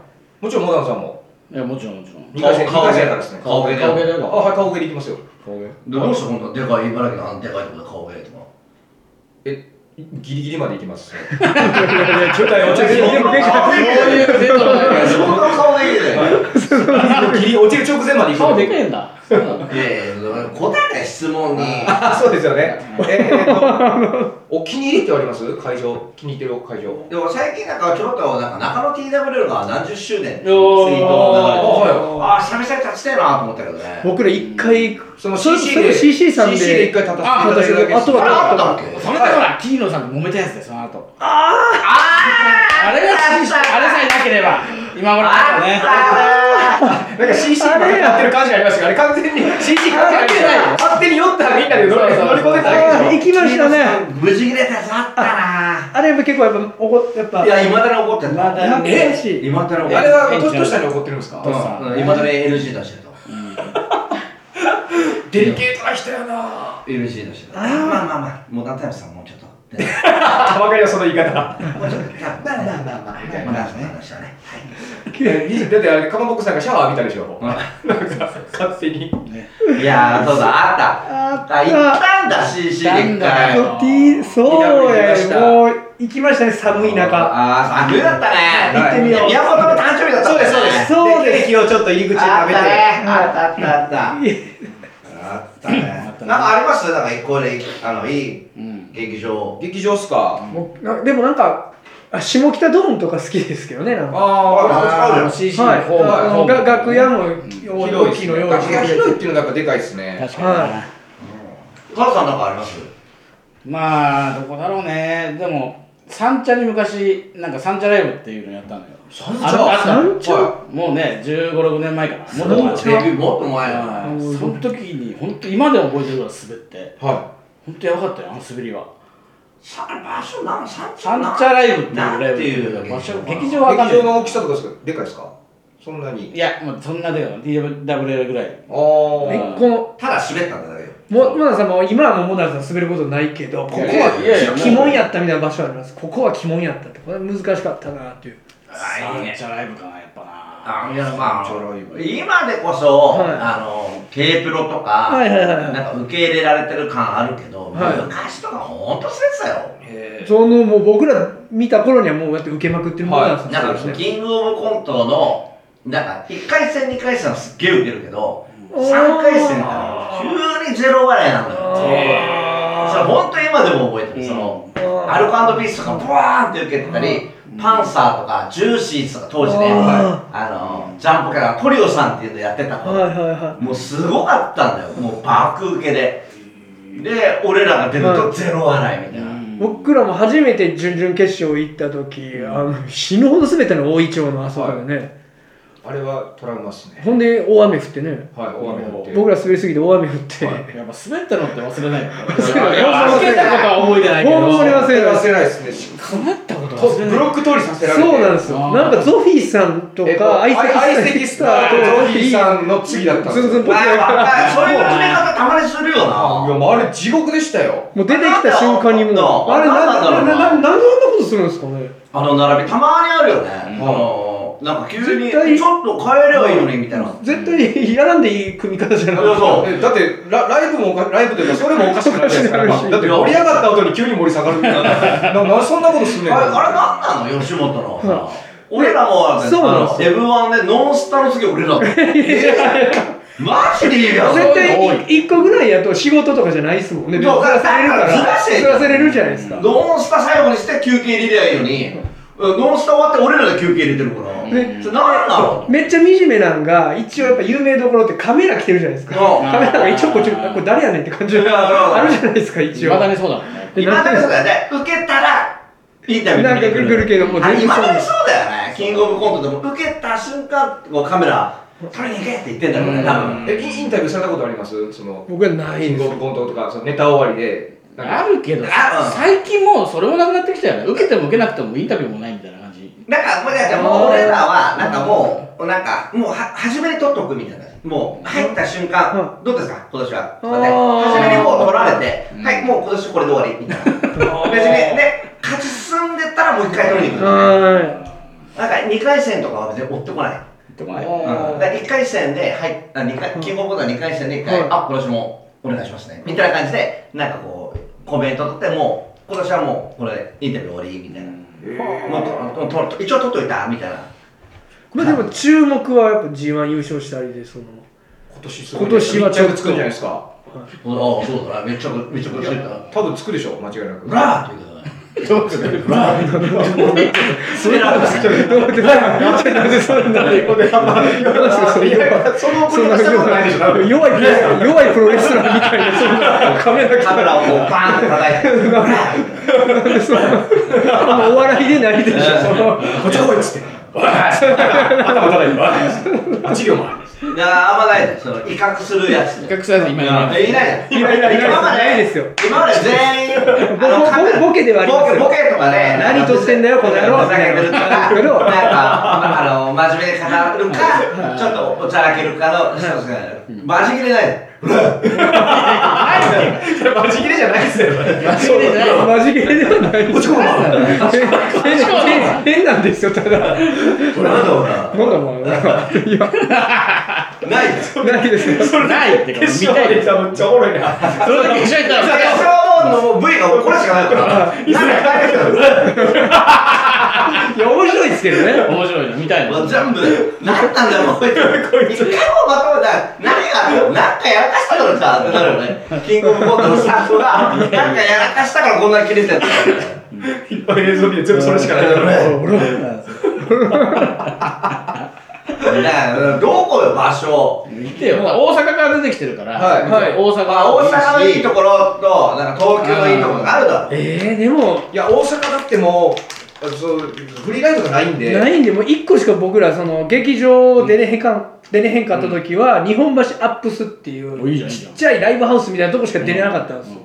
[SPEAKER 3] い。もちろんモダンさんも
[SPEAKER 4] いやもちろんもちろん。
[SPEAKER 3] 二回戦
[SPEAKER 1] 顔
[SPEAKER 3] 二回戦からですね。
[SPEAKER 1] 顔芸
[SPEAKER 4] 顔芸だよ
[SPEAKER 3] あはい顔芸でいきますよ。
[SPEAKER 4] 顔芸
[SPEAKER 1] でどうして今度でかい茨城のあのでかいとこで顔芸とか
[SPEAKER 3] えギリギリまでいきます。ちょっと落ちる
[SPEAKER 4] そういう
[SPEAKER 1] いで
[SPEAKER 3] ギリ落ちる直前まで
[SPEAKER 4] 顔でかいんだ。そうなの
[SPEAKER 1] いやいや答えない質問に。
[SPEAKER 3] あそうですよね。えお気に入りってあります？会場気に入ってる会場。
[SPEAKER 1] でも最近なんかちょっとなんか中野 TWL が何十周年ツイートが流れて
[SPEAKER 2] おー。
[SPEAKER 1] ああ久々に立ちたいなと思ったけどね。
[SPEAKER 2] 僕ら1回、
[SPEAKER 3] その CC で
[SPEAKER 2] CC さんで。
[SPEAKER 3] CC で一回立たせていただいただけです
[SPEAKER 2] あとは
[SPEAKER 1] あれあったっけ？
[SPEAKER 4] その時ほら T のさんと揉めたやつでその後。あああれがあれさえなければ今頃ね。
[SPEAKER 3] なんか CC がかかってる感じありましたがあれ完全に CC かかってない勝手に酔ったらみんなで乗り込んでただけでしょ。
[SPEAKER 2] 行きましたね。
[SPEAKER 1] 無事切れったな
[SPEAKER 2] あれ結構やっぱ、おこやっぱ、
[SPEAKER 1] いやいまだに怒って
[SPEAKER 4] だ。
[SPEAKER 2] 懐
[SPEAKER 4] に。
[SPEAKER 2] かしい。
[SPEAKER 1] いまだに怒って
[SPEAKER 3] あ
[SPEAKER 1] る
[SPEAKER 3] れは年と下に怒ってるんですか？
[SPEAKER 1] うん。いまだに NG 出してると
[SPEAKER 3] デリケートな人やな。
[SPEAKER 1] NG 出してる
[SPEAKER 2] あー。
[SPEAKER 1] まあまあまあ。もう何タイムさんもうちょっと
[SPEAKER 3] あわかりますその言い方。
[SPEAKER 1] もうちょっとまあまあまあまあ。みたい。な話ね
[SPEAKER 3] だってあれかまぼこさんがシャワー浴びたでしょ。
[SPEAKER 1] は
[SPEAKER 3] なんか勝手に。
[SPEAKER 1] いいやーそうだ。あった。
[SPEAKER 2] あ
[SPEAKER 1] った。んだ CC で一
[SPEAKER 4] 行った
[SPEAKER 1] 回
[SPEAKER 4] んだ
[SPEAKER 2] T そうや、もう行きましたね、寒い中。
[SPEAKER 1] ああ冬だったね。
[SPEAKER 2] 行ってみよう。
[SPEAKER 1] 宮本の誕生日だった
[SPEAKER 3] そうですそうです。
[SPEAKER 2] そうです。
[SPEAKER 3] ケーキをちょっと入り口で食べて。
[SPEAKER 1] あったね。あったあった。あったあったね。なんかあります？なんかこれあのいい
[SPEAKER 4] うん
[SPEAKER 1] 劇場。
[SPEAKER 3] 劇場っすか？
[SPEAKER 2] もうなでもなんか、あ下北ドームとか好きですけどね、なんか。
[SPEAKER 3] あ
[SPEAKER 1] あ
[SPEAKER 4] あの CC の
[SPEAKER 2] はい、
[SPEAKER 4] 方が。
[SPEAKER 2] あのが楽屋も
[SPEAKER 3] あ
[SPEAKER 2] 大きいの用意
[SPEAKER 3] 楽屋広いっていうのがやっぱでかいですね。
[SPEAKER 4] 確かにな
[SPEAKER 1] カズさんなんかあります？
[SPEAKER 4] まあどこだろうね。でも三茶に昔なんか三茶ライブっていうのやったのよ。
[SPEAKER 3] 三
[SPEAKER 4] あったあった。
[SPEAKER 2] 三茶？
[SPEAKER 3] は
[SPEAKER 4] もうね1 5 6年前かなもっと前
[SPEAKER 1] もっと前。だ
[SPEAKER 4] はい。その時に本当今でも覚えてるぐらい滑って。
[SPEAKER 3] い。は
[SPEAKER 4] 本当やばかったよあの滑りは。
[SPEAKER 1] さ場所なんサンチ
[SPEAKER 4] サ
[SPEAKER 1] ャ
[SPEAKER 4] ンチャライブっていうライブ
[SPEAKER 1] ていう
[SPEAKER 4] 場所劇場わかんない
[SPEAKER 3] 劇場の大きさとかですかでかいですか？そんなに。
[SPEAKER 4] いやもうそんなでよ DWL ぐらい。
[SPEAKER 3] あ
[SPEAKER 2] え
[SPEAKER 3] あ
[SPEAKER 2] この
[SPEAKER 1] ただ滑ったんだよ
[SPEAKER 2] もモナさんも今はもうモナさん滑ることないけどここは鬼門やったみたいな場所あります。ここは鬼門やったってこれ難しかったなっていう。
[SPEAKER 4] サンチャライブかなやっぱな
[SPEAKER 1] あいやまあ今でこそ、
[SPEAKER 2] はい。
[SPEAKER 1] あの K プロとか、
[SPEAKER 2] はいはいはい。はい
[SPEAKER 1] なんか受け入れられてる感あるけど、
[SPEAKER 2] はい。
[SPEAKER 1] 昔とかほんと切だよ。
[SPEAKER 3] へ
[SPEAKER 2] そのもう僕ら見た頃にはもうだって受けまくってるモナさん
[SPEAKER 1] なんか
[SPEAKER 2] ですね。
[SPEAKER 1] キングオブコントのなんか1回戦2回戦はすっげえ受けるけど
[SPEAKER 2] おー。
[SPEAKER 1] 3回戦から急にゼロ笑いなのよ
[SPEAKER 2] あー。
[SPEAKER 1] それ本当に今でも覚えてる、そのアルコピースとかブワーンって受けてたり、パンサーとかジューシーズとか当時ね
[SPEAKER 2] あ
[SPEAKER 1] あのジャンプからトリオさんっていうのやってたの、
[SPEAKER 2] はいはいは
[SPEAKER 1] もうすごかったんだよ。もう爆受けで。で俺らが出るとゼロ笑いみたいな、
[SPEAKER 2] い僕らも初めて準々決勝行った時あの死ぬほど滑ったの大イチョウのあそこでね、
[SPEAKER 3] あれはトラウマっすね。
[SPEAKER 2] ほんで大雨降ってね。
[SPEAKER 3] はい大雨降って。
[SPEAKER 2] 僕ら滑りすぎて大雨降って、
[SPEAKER 3] はい
[SPEAKER 4] やっぱ滑ったのって忘れないよ
[SPEAKER 2] 忘れない
[SPEAKER 4] いや滑ったことは覚えてないけど。
[SPEAKER 2] ほんまに忘れない
[SPEAKER 3] 忘れないですね。
[SPEAKER 4] 滑ったこと
[SPEAKER 3] と
[SPEAKER 4] 忘れない
[SPEAKER 3] ブロック通りさせられて。
[SPEAKER 2] そうなんですよ。なんかゾフィーさんと
[SPEAKER 3] えっと
[SPEAKER 2] か相
[SPEAKER 3] スターとゾフィーさんの次だったんですよ。
[SPEAKER 2] ズンズンポ
[SPEAKER 1] そういう決め方たまにするよ
[SPEAKER 3] いや
[SPEAKER 1] な
[SPEAKER 3] もうあれ地獄でしたよ。
[SPEAKER 2] もう出てきた瞬間にもう。あれなな。ななななんであんなことするんですかね
[SPEAKER 1] あの並びたまにあるよね、
[SPEAKER 4] うん
[SPEAKER 1] あのなんか急にちょっと変えればいいのにみたいな、
[SPEAKER 2] 絶対やらんでいい組み方じゃない。
[SPEAKER 1] そうそう。
[SPEAKER 3] えだってラライブもおかライブというかそれもおかしくないですか。
[SPEAKER 2] おかしくなるし
[SPEAKER 3] だって盛り上がった後に急に盛り下がるみたいなななそんなことすんねん。
[SPEAKER 1] あれあれなんなの？吉本の。さ、
[SPEAKER 2] うん。
[SPEAKER 1] 俺らも
[SPEAKER 2] そうなんですよ。
[SPEAKER 1] M1 でノンスタの次俺らマジでいいやん
[SPEAKER 2] 絶対一個ぐらいやと仕事とかじゃないっすもんね。ず
[SPEAKER 1] そう
[SPEAKER 2] らされるから。
[SPEAKER 1] ずらせ
[SPEAKER 2] ずらされるじゃないですか。
[SPEAKER 1] ノンスタ最後にして休憩入れりゃいいのに、ノンスタ終わって俺らが休憩入れてるから、
[SPEAKER 2] ね
[SPEAKER 1] それなんなの？
[SPEAKER 2] めっちゃ惨めなんが、一応やっぱ有名どころってカメラ来てるじゃないですか。
[SPEAKER 1] うん
[SPEAKER 2] カメラが一応こっち、これ誰やねんって感じがあるじゃないですか、一応。
[SPEAKER 4] まだにそうだもんね。
[SPEAKER 2] で
[SPEAKER 1] 今だにそうだよね。受けたらインタビュー
[SPEAKER 2] なんか来るけどもう
[SPEAKER 1] あ
[SPEAKER 2] 全然
[SPEAKER 1] 今だにそうだよね。キングオブコントでも受けた瞬間こうカメラ取りに行けって言ってんだろうね多分。
[SPEAKER 3] えインタビューされたことあります？その
[SPEAKER 2] 僕はないです。
[SPEAKER 3] キングオ。ブコントとかそのネタ終わりで
[SPEAKER 4] あるけど
[SPEAKER 1] あうん。
[SPEAKER 4] 最近もうそれもなくなってきたよね。受けても受けなくてもインタビューもないみたいな感じ。
[SPEAKER 1] なんかもうだからもう俺らはなんかもうなんかもうは初めに取っとくみたいな。もう入った瞬間どうですか？今年は。とかね
[SPEAKER 2] あー。
[SPEAKER 1] 初めにもう取られて
[SPEAKER 4] うん。
[SPEAKER 1] はいもう今年これで終わりみたいな。別にね勝ち進んでったらもう一回取りに行く
[SPEAKER 2] は
[SPEAKER 1] なんか2回戦とかは別に追ってこない。
[SPEAKER 4] でもない。
[SPEAKER 1] うん。だから1回戦で、はい、あ二回キングオブコントは2回戦で1回、
[SPEAKER 2] はい
[SPEAKER 1] あ今年もお願いしますね。みたいな感じでなんかこうコメント取ってもう今年はもうこれでインタビュー終わりみたいな、もうととと一応取っといたみたいな。
[SPEAKER 2] まあでも注目はやっぱ G1 優勝したりで、その、
[SPEAKER 3] 今年すごい
[SPEAKER 2] 今年は
[SPEAKER 3] 密着つくんじゃないですか。
[SPEAKER 1] ああそうだな。めっちゃめっちゃくちゃ
[SPEAKER 3] 多分つくでしょ間違いなく。
[SPEAKER 1] ラーって言うけど
[SPEAKER 4] うする
[SPEAKER 1] それなんですよ
[SPEAKER 2] なんでそんな
[SPEAKER 3] その
[SPEAKER 2] そんな
[SPEAKER 3] したことないでしょ多分
[SPEAKER 2] 弱い弱いプロレスラーみたいな、そんなカメラ
[SPEAKER 1] カメラをこうバーンって叩いて
[SPEAKER 2] お笑いでないでしょ、
[SPEAKER 3] こっち来いっつって頭叩いて8秒前
[SPEAKER 1] いやあんまないねその威嚇するやつ。
[SPEAKER 4] 比較されて今いない
[SPEAKER 1] いないね
[SPEAKER 2] 今いない。いない
[SPEAKER 1] 今まで。
[SPEAKER 2] ないですよ。
[SPEAKER 1] 今まで全員
[SPEAKER 2] ボボボボケではありますよ
[SPEAKER 1] ボケとかで
[SPEAKER 2] 何撮ってんだよこの野郎。
[SPEAKER 1] ふざけてるとか。なんかまあの真面目に語るかちょっとおちゃらけるかの一つがマジ切れない
[SPEAKER 3] マジ切れじゃないっすよ
[SPEAKER 4] 間違いない
[SPEAKER 2] マジゲーではないです変なんですよただなんだ
[SPEAKER 1] ほらなんだほら
[SPEAKER 2] もういや
[SPEAKER 1] な。いです
[SPEAKER 2] ないですよ
[SPEAKER 4] ないって
[SPEAKER 3] 決勝でさめっちゃおもろいな
[SPEAKER 4] それだけ一緒にいたら
[SPEAKER 1] 決勝の部位がこれしかないからい
[SPEAKER 2] いや面白いですけどね。
[SPEAKER 4] 面白いの見たい
[SPEAKER 1] 全部。何なんだろう。こいつ。一回もまとめた何がなんかやらかしたからさってなるよね。キングオブコントのスタッフがなんかやらかしたからこんなに切れてる
[SPEAKER 3] いっぱい映像見て全部それしかないから。
[SPEAKER 1] だからどこよ。場所
[SPEAKER 4] 見てよ大阪から出てきてるから
[SPEAKER 3] はい。
[SPEAKER 2] はい
[SPEAKER 4] 大阪
[SPEAKER 1] まあ大阪のい。いところとなんか東京のいいところがあるだろ
[SPEAKER 2] えー、でも
[SPEAKER 3] いや大阪だってもうそうフリーライブがないんで。
[SPEAKER 2] ないんでもう一個しか僕らその劇場出れへんかん出れへんかった時は、日本橋アップスっていうちっちゃいライブハウスみたいなとこしか出れなかったんですよ、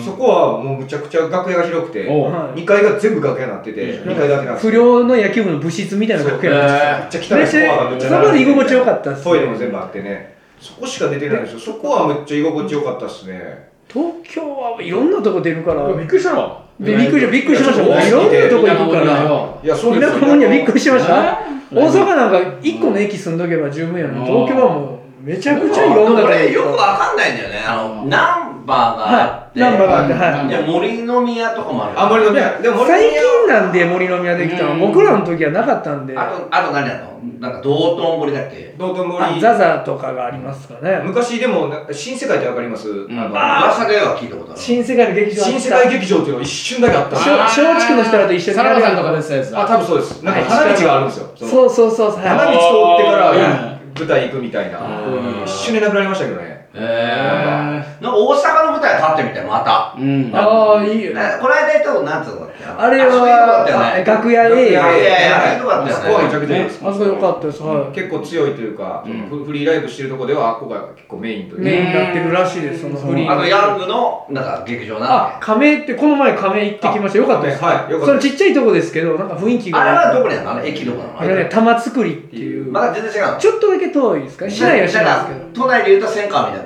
[SPEAKER 3] そそこはもうむちゃくちゃ楽屋が広くて
[SPEAKER 4] おう。
[SPEAKER 2] はい
[SPEAKER 3] 2階が全部楽屋になってて2階だけなんです
[SPEAKER 2] 不良の野球部の部室みたいな楽屋なんですよ。
[SPEAKER 3] めっちゃ汚い。
[SPEAKER 2] そこで居心地よかったっす
[SPEAKER 3] トイレも全部あってね。そこしか出てない。んですよそこはめっちゃ居心地よかったっすね。
[SPEAKER 2] 東京はいろんなとこ出るから。
[SPEAKER 4] びっくりしたわ
[SPEAKER 2] でびっくりしたびっくりしました。
[SPEAKER 3] い
[SPEAKER 2] ろんなとこ行くから。
[SPEAKER 3] いやそうです
[SPEAKER 2] 田舎者にはびっくりしました。
[SPEAKER 4] え
[SPEAKER 2] 大阪なんか1個の駅住んどけば十分やのに東京はもうめちゃくちゃいろんなとこ
[SPEAKER 1] 俺よくわかんないんだよね。あのナンバーがあって。
[SPEAKER 2] はいナンバーがあってはい。
[SPEAKER 1] いや森の宮とかもある。
[SPEAKER 3] あ森の宮。でも森の
[SPEAKER 2] 最
[SPEAKER 3] 宮
[SPEAKER 2] 近なんで森の宮できたの
[SPEAKER 4] うん
[SPEAKER 2] 僕らの時はなかったんで。
[SPEAKER 1] あとあと何やの？なんか道頓堀だっけ？
[SPEAKER 3] 道頓
[SPEAKER 2] あ
[SPEAKER 3] 堀
[SPEAKER 2] ザザとかがありますかね。
[SPEAKER 3] 昔でもな新世界ってわかります、
[SPEAKER 4] ん。
[SPEAKER 3] あの
[SPEAKER 1] 噂では聞いたことある。
[SPEAKER 2] 新世界の劇場あった。
[SPEAKER 3] 新世界劇場っていうのが一瞬だけあった。んですよ
[SPEAKER 2] 松松竹の人らと一緒に
[SPEAKER 4] さらばさんとか
[SPEAKER 2] で
[SPEAKER 4] 出てたやつだ
[SPEAKER 3] あ多分そうです。なんか
[SPEAKER 2] はい。
[SPEAKER 3] 花道があるんですよ。その
[SPEAKER 2] そうそうそう。そう
[SPEAKER 3] 花道
[SPEAKER 2] はい
[SPEAKER 3] 通ってから
[SPEAKER 4] うん。
[SPEAKER 3] 舞台行くみたいな。
[SPEAKER 4] うん。
[SPEAKER 3] 一瞬でなくなりましたけどね
[SPEAKER 1] へえなんか大阪の舞台立ってみたいまた。
[SPEAKER 4] うん。
[SPEAKER 2] ああいいよ。ね
[SPEAKER 1] なこの間行ったとなんつうの
[SPEAKER 2] あれは
[SPEAKER 1] ったよね。
[SPEAKER 2] あ楽屋 A
[SPEAKER 1] いやいやいやいいとこだったよね。
[SPEAKER 3] そこはめちゃくちゃいいです。
[SPEAKER 2] あそこ良かったです。はい。
[SPEAKER 3] 結構強いというか、
[SPEAKER 4] うん。
[SPEAKER 3] フフリーライブしてるとこではあっこが結構メインという。か
[SPEAKER 2] メインになってるらしいですそのフリー
[SPEAKER 1] あのヤングのなんか劇場な。ん
[SPEAKER 2] あ亀ってこの前亀行ってきました。よかったです
[SPEAKER 3] はいよか
[SPEAKER 2] そ
[SPEAKER 3] った
[SPEAKER 2] れちっちゃいとこですけどなんか雰囲気が。
[SPEAKER 1] けあれはどこにあるのあの？駅どこなの。
[SPEAKER 2] あれね玉造りっていう。
[SPEAKER 1] まだ全然違うの
[SPEAKER 2] ちょっとだけ遠いですか？ね市内は市内ですけど。
[SPEAKER 1] 都内で言うと千川みたいな。こ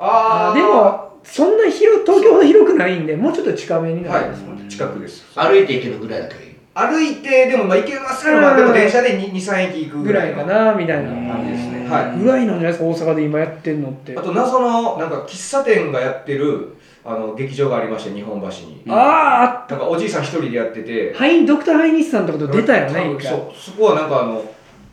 [SPEAKER 3] あー。
[SPEAKER 2] あでもそんな広東京ほど広くないんでもうちょっと近めにな
[SPEAKER 3] は
[SPEAKER 2] りますもんね。
[SPEAKER 3] い。近くです。
[SPEAKER 1] と歩いて行けるぐらいだけどいい。
[SPEAKER 3] 歩いてでもまあ行けます。けど、まあ、でも電車で23駅行く
[SPEAKER 2] ぐ
[SPEAKER 3] ぐらいの。
[SPEAKER 2] らいかなみたいな
[SPEAKER 3] 感じですね。はい。
[SPEAKER 2] ぐらいなんじゃないですか大阪で今やってんのって。
[SPEAKER 3] あと謎のなんか喫茶店がやってるあの劇場がありまして日本橋に。
[SPEAKER 2] あ
[SPEAKER 3] なんかおじいさん一人でやってて。
[SPEAKER 2] あハインドクターハイニスさんとかと出たよね一回。
[SPEAKER 3] そう。そこはなんかあの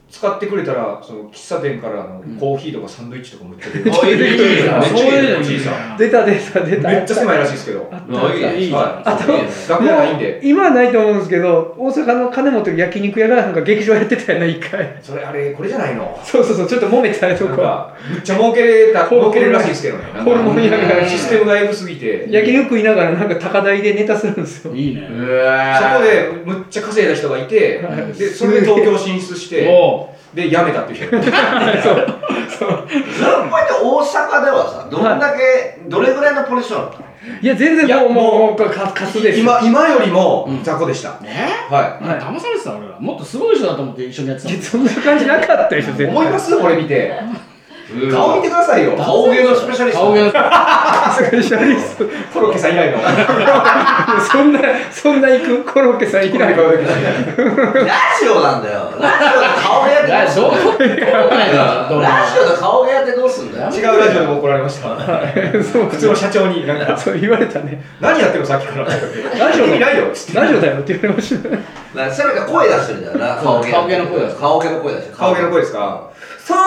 [SPEAKER 3] 使ってくれたらその喫茶店からのコーヒーとかサンドイッチとかも売ってて、
[SPEAKER 1] あいいねいいねいいね
[SPEAKER 3] めっちゃいいじいさん。
[SPEAKER 2] 出た出た出た。
[SPEAKER 3] めっちゃ狭いらしいですけど。
[SPEAKER 2] あ
[SPEAKER 1] いいね
[SPEAKER 4] いい
[SPEAKER 3] はい。
[SPEAKER 2] あと
[SPEAKER 1] いいね。
[SPEAKER 3] 楽屋ないんで。
[SPEAKER 2] 今はないと思うんですけど大阪の金持ってる焼肉屋がなんか劇場やってたよね一回。
[SPEAKER 3] それあれこれじゃないの？
[SPEAKER 2] そうそうそうちょっと揉めたとこ
[SPEAKER 3] なんかむっちゃ儲けれた儲けれるらしいですけどね。
[SPEAKER 2] ホルモン屋が。
[SPEAKER 3] システムがエグすぎて。
[SPEAKER 2] 焼肉食いながらなんか高台でネタするんですよ。
[SPEAKER 4] いいね。
[SPEAKER 3] そこでむっちゃ稼いだ人がいて
[SPEAKER 2] はい。
[SPEAKER 3] でそれで東京進出して
[SPEAKER 4] お
[SPEAKER 3] で辞めたっていう人。
[SPEAKER 1] それこう。やって大阪ではさどんだけ、どれぐらいのポジション？だったの
[SPEAKER 2] いや全然
[SPEAKER 3] いや
[SPEAKER 2] もうもう
[SPEAKER 3] も
[SPEAKER 2] もうかかすです
[SPEAKER 3] 今今よりも
[SPEAKER 4] うん。
[SPEAKER 3] 雑魚でした、
[SPEAKER 4] え
[SPEAKER 3] は
[SPEAKER 2] はい
[SPEAKER 4] 騙されてた俺ら。もっとすごい人だと思って一緒にやってた
[SPEAKER 2] いやそんな感じなかったでしょ絶対。
[SPEAKER 3] い思います？これ見て顔見てくださいよ。
[SPEAKER 1] 顔芸のスペシャリスト。
[SPEAKER 4] 顔芸の
[SPEAKER 2] スペシャリスト。い
[SPEAKER 3] コロッケさん以来の。
[SPEAKER 2] や そんなそんな行く？コロッケさんいない
[SPEAKER 3] コロッケ
[SPEAKER 1] ラジオなんだよ。ラジオで顔芸やってどうすんだラジオ。で顔芸やってどうすんだよ。
[SPEAKER 3] 違うラジオでも怒られました。
[SPEAKER 2] そう。
[SPEAKER 3] 普通の社長になんか。
[SPEAKER 2] そう言われたね。
[SPEAKER 3] 何やってるのさっきから。
[SPEAKER 2] ラジオ
[SPEAKER 3] 意味ないよ
[SPEAKER 2] ラジオだよって言われました。
[SPEAKER 1] せめて声出してるんだよな。顔芸
[SPEAKER 4] 顔芸の声出す
[SPEAKER 1] 顔芸の声出し。てる
[SPEAKER 3] 顔芸の声ですか？そ
[SPEAKER 1] 放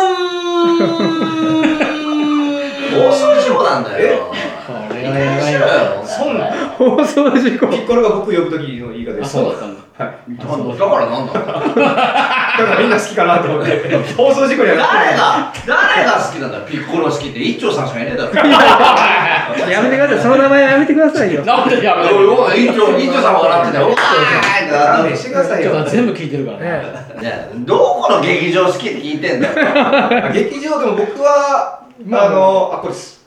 [SPEAKER 1] 送事故なんだよ
[SPEAKER 4] これはやばいよ
[SPEAKER 3] そんな
[SPEAKER 2] 放送事故
[SPEAKER 3] ピッコロが僕呼ぶときの言い方で
[SPEAKER 4] あ
[SPEAKER 3] す
[SPEAKER 4] そうだったんだ
[SPEAKER 3] はい。
[SPEAKER 1] だからなんだ
[SPEAKER 3] だからみんな好きかなと思って。放送事故には
[SPEAKER 1] 誰が誰が好きなんだよピッコロ好きって。一丁さんしかいねえだろ。
[SPEAKER 2] やめてください。その名前やめてくださいよ。
[SPEAKER 4] なんでやめた
[SPEAKER 1] おいおい一丁一丁さんが笑ってたよ。おーいって
[SPEAKER 3] してくださいよ
[SPEAKER 4] と全部聞いてるからね。
[SPEAKER 2] ね。
[SPEAKER 1] ねどこの劇場好きって聞いてんだよ。
[SPEAKER 3] 劇場でも僕はあのあこれです。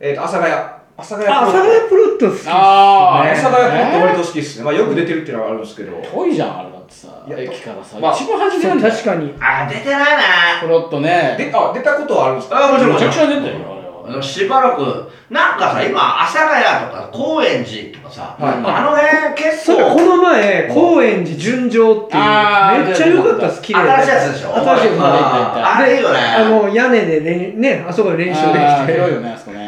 [SPEAKER 3] えっと阿佐ヶ谷阿佐ヶ谷
[SPEAKER 2] あ阿佐ヶ谷プロット好きっすね。
[SPEAKER 3] 阿佐ヶ谷プロット割と好きですね。まあよく出てるっていうのはあるんですけど。
[SPEAKER 4] 遠いじゃんあれだってさ。
[SPEAKER 3] いや
[SPEAKER 4] 駅からさ。
[SPEAKER 3] まあ
[SPEAKER 4] 一番端にあ
[SPEAKER 2] そう
[SPEAKER 4] るんだよ。
[SPEAKER 2] 確かに。
[SPEAKER 1] あ出てないな
[SPEAKER 4] プロットね。
[SPEAKER 3] であ出たことはあるんですか？
[SPEAKER 1] あもちろんもちろん。
[SPEAKER 4] めちゃくちゃ出てるよあれは。
[SPEAKER 1] しばらくなんかさ今阿佐ヶ谷とか高円寺とかさ、
[SPEAKER 3] はい。
[SPEAKER 1] あの辺結
[SPEAKER 2] そうこ
[SPEAKER 1] 構
[SPEAKER 2] の前高円寺純情っていう
[SPEAKER 4] あー
[SPEAKER 2] めっちゃ良かったです綺麗で
[SPEAKER 1] 新しいやつでしょ？
[SPEAKER 2] 新しいやつ
[SPEAKER 1] ああれいいよね。
[SPEAKER 2] あの屋根で練ねあそこで練習できて。
[SPEAKER 4] 広いよねあそこね。うん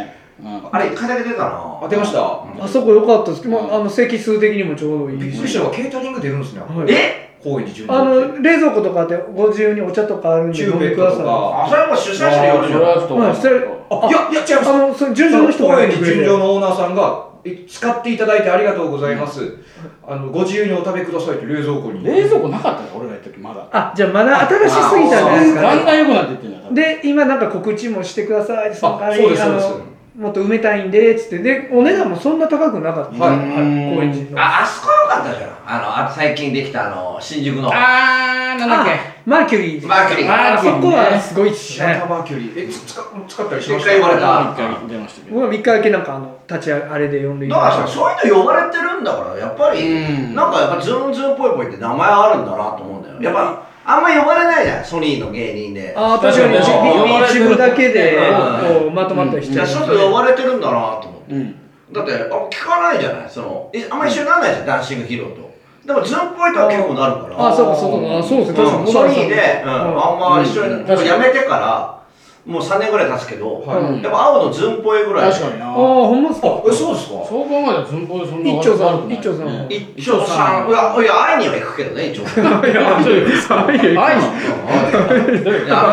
[SPEAKER 1] あれ一回だけ出たな。
[SPEAKER 3] あ出ました。
[SPEAKER 2] あそこ良かったです、まあ、あの席数的にもちょうどいい。し
[SPEAKER 3] びっくりしたのがケータリング出るんですね。
[SPEAKER 2] はい。
[SPEAKER 1] え？
[SPEAKER 3] 高円寺順
[SPEAKER 2] あの冷蔵庫とかでご自由にお茶とかあるんで
[SPEAKER 3] チ
[SPEAKER 2] 飲んでください
[SPEAKER 3] か。
[SPEAKER 1] あそれはもう主催者によるじゃん。
[SPEAKER 4] それはちょっと
[SPEAKER 2] はいそれ
[SPEAKER 3] あいやいや違います。
[SPEAKER 2] あのその純情の人
[SPEAKER 3] のオーナーさんがえ使っていただいてありがとうございます、あのご自由にお食べくださいって冷蔵庫に。
[SPEAKER 4] 冷蔵庫なかったよ俺が行った時まだ。
[SPEAKER 2] あじゃあまだ新しすぎたんじゃないですか。ね
[SPEAKER 4] だんだん良くなっていってん
[SPEAKER 2] で今なんか告知もしてください。その代わり
[SPEAKER 3] そうですそうです
[SPEAKER 2] もっと埋めたいんでつって。でお値段もそんな高くなかった、
[SPEAKER 3] はい
[SPEAKER 2] 高円寺の。
[SPEAKER 1] ああそこよかったじゃん。あのあ最近できたあの新宿の。
[SPEAKER 4] あーなんだっけ？
[SPEAKER 2] マーキュリー
[SPEAKER 1] マーキュリー。
[SPEAKER 2] あそこはすごいっすね。
[SPEAKER 3] マーキュリー。えつ使使ったりしま
[SPEAKER 1] 一
[SPEAKER 3] した？
[SPEAKER 1] 回言われた。
[SPEAKER 4] 一回出ました。けど
[SPEAKER 2] 僕は3日だけなんかあの立ちあれで呼んでい
[SPEAKER 1] だからさ
[SPEAKER 2] ただいて
[SPEAKER 1] そういうの呼ばれてるんだからやっぱり
[SPEAKER 4] うん。
[SPEAKER 1] なんかやっぱズンズンぽいぽいって名前あるんだなと思うんだよやっぱあんま呼ばれないじゃんソニーの芸人で。
[SPEAKER 2] ああ確かに。
[SPEAKER 4] 確かに
[SPEAKER 2] 一一部だけでまとまったりして
[SPEAKER 1] じゃあちょっと呼ばれてるんだなと思って。
[SPEAKER 4] うん。
[SPEAKER 1] だってあ聞かないじゃないそのえあんま一緒にならないじゃんダンシングヒーローと。でもズンっぽいとは結構なるから。
[SPEAKER 2] あそうかそうか。あそうですね確かに。
[SPEAKER 1] うんソニーで、あんま一緒に、
[SPEAKER 4] うん。
[SPEAKER 1] もう辞めてからもう3年ぐらい経つけど、
[SPEAKER 3] はい。
[SPEAKER 1] やっぱ青のズンっぽいぐらい。
[SPEAKER 4] 確かにな。
[SPEAKER 2] ああほんまっすか？
[SPEAKER 3] えそうですか？
[SPEAKER 4] そう考えたら寸法でそんな
[SPEAKER 2] 一丁さん
[SPEAKER 4] 悪くな。い
[SPEAKER 2] 一丁さん。
[SPEAKER 4] ね
[SPEAKER 1] 一丁さん。いやいや会いには行くけどね一丁さん。い
[SPEAKER 2] いやそうですかい
[SPEAKER 4] に
[SPEAKER 1] や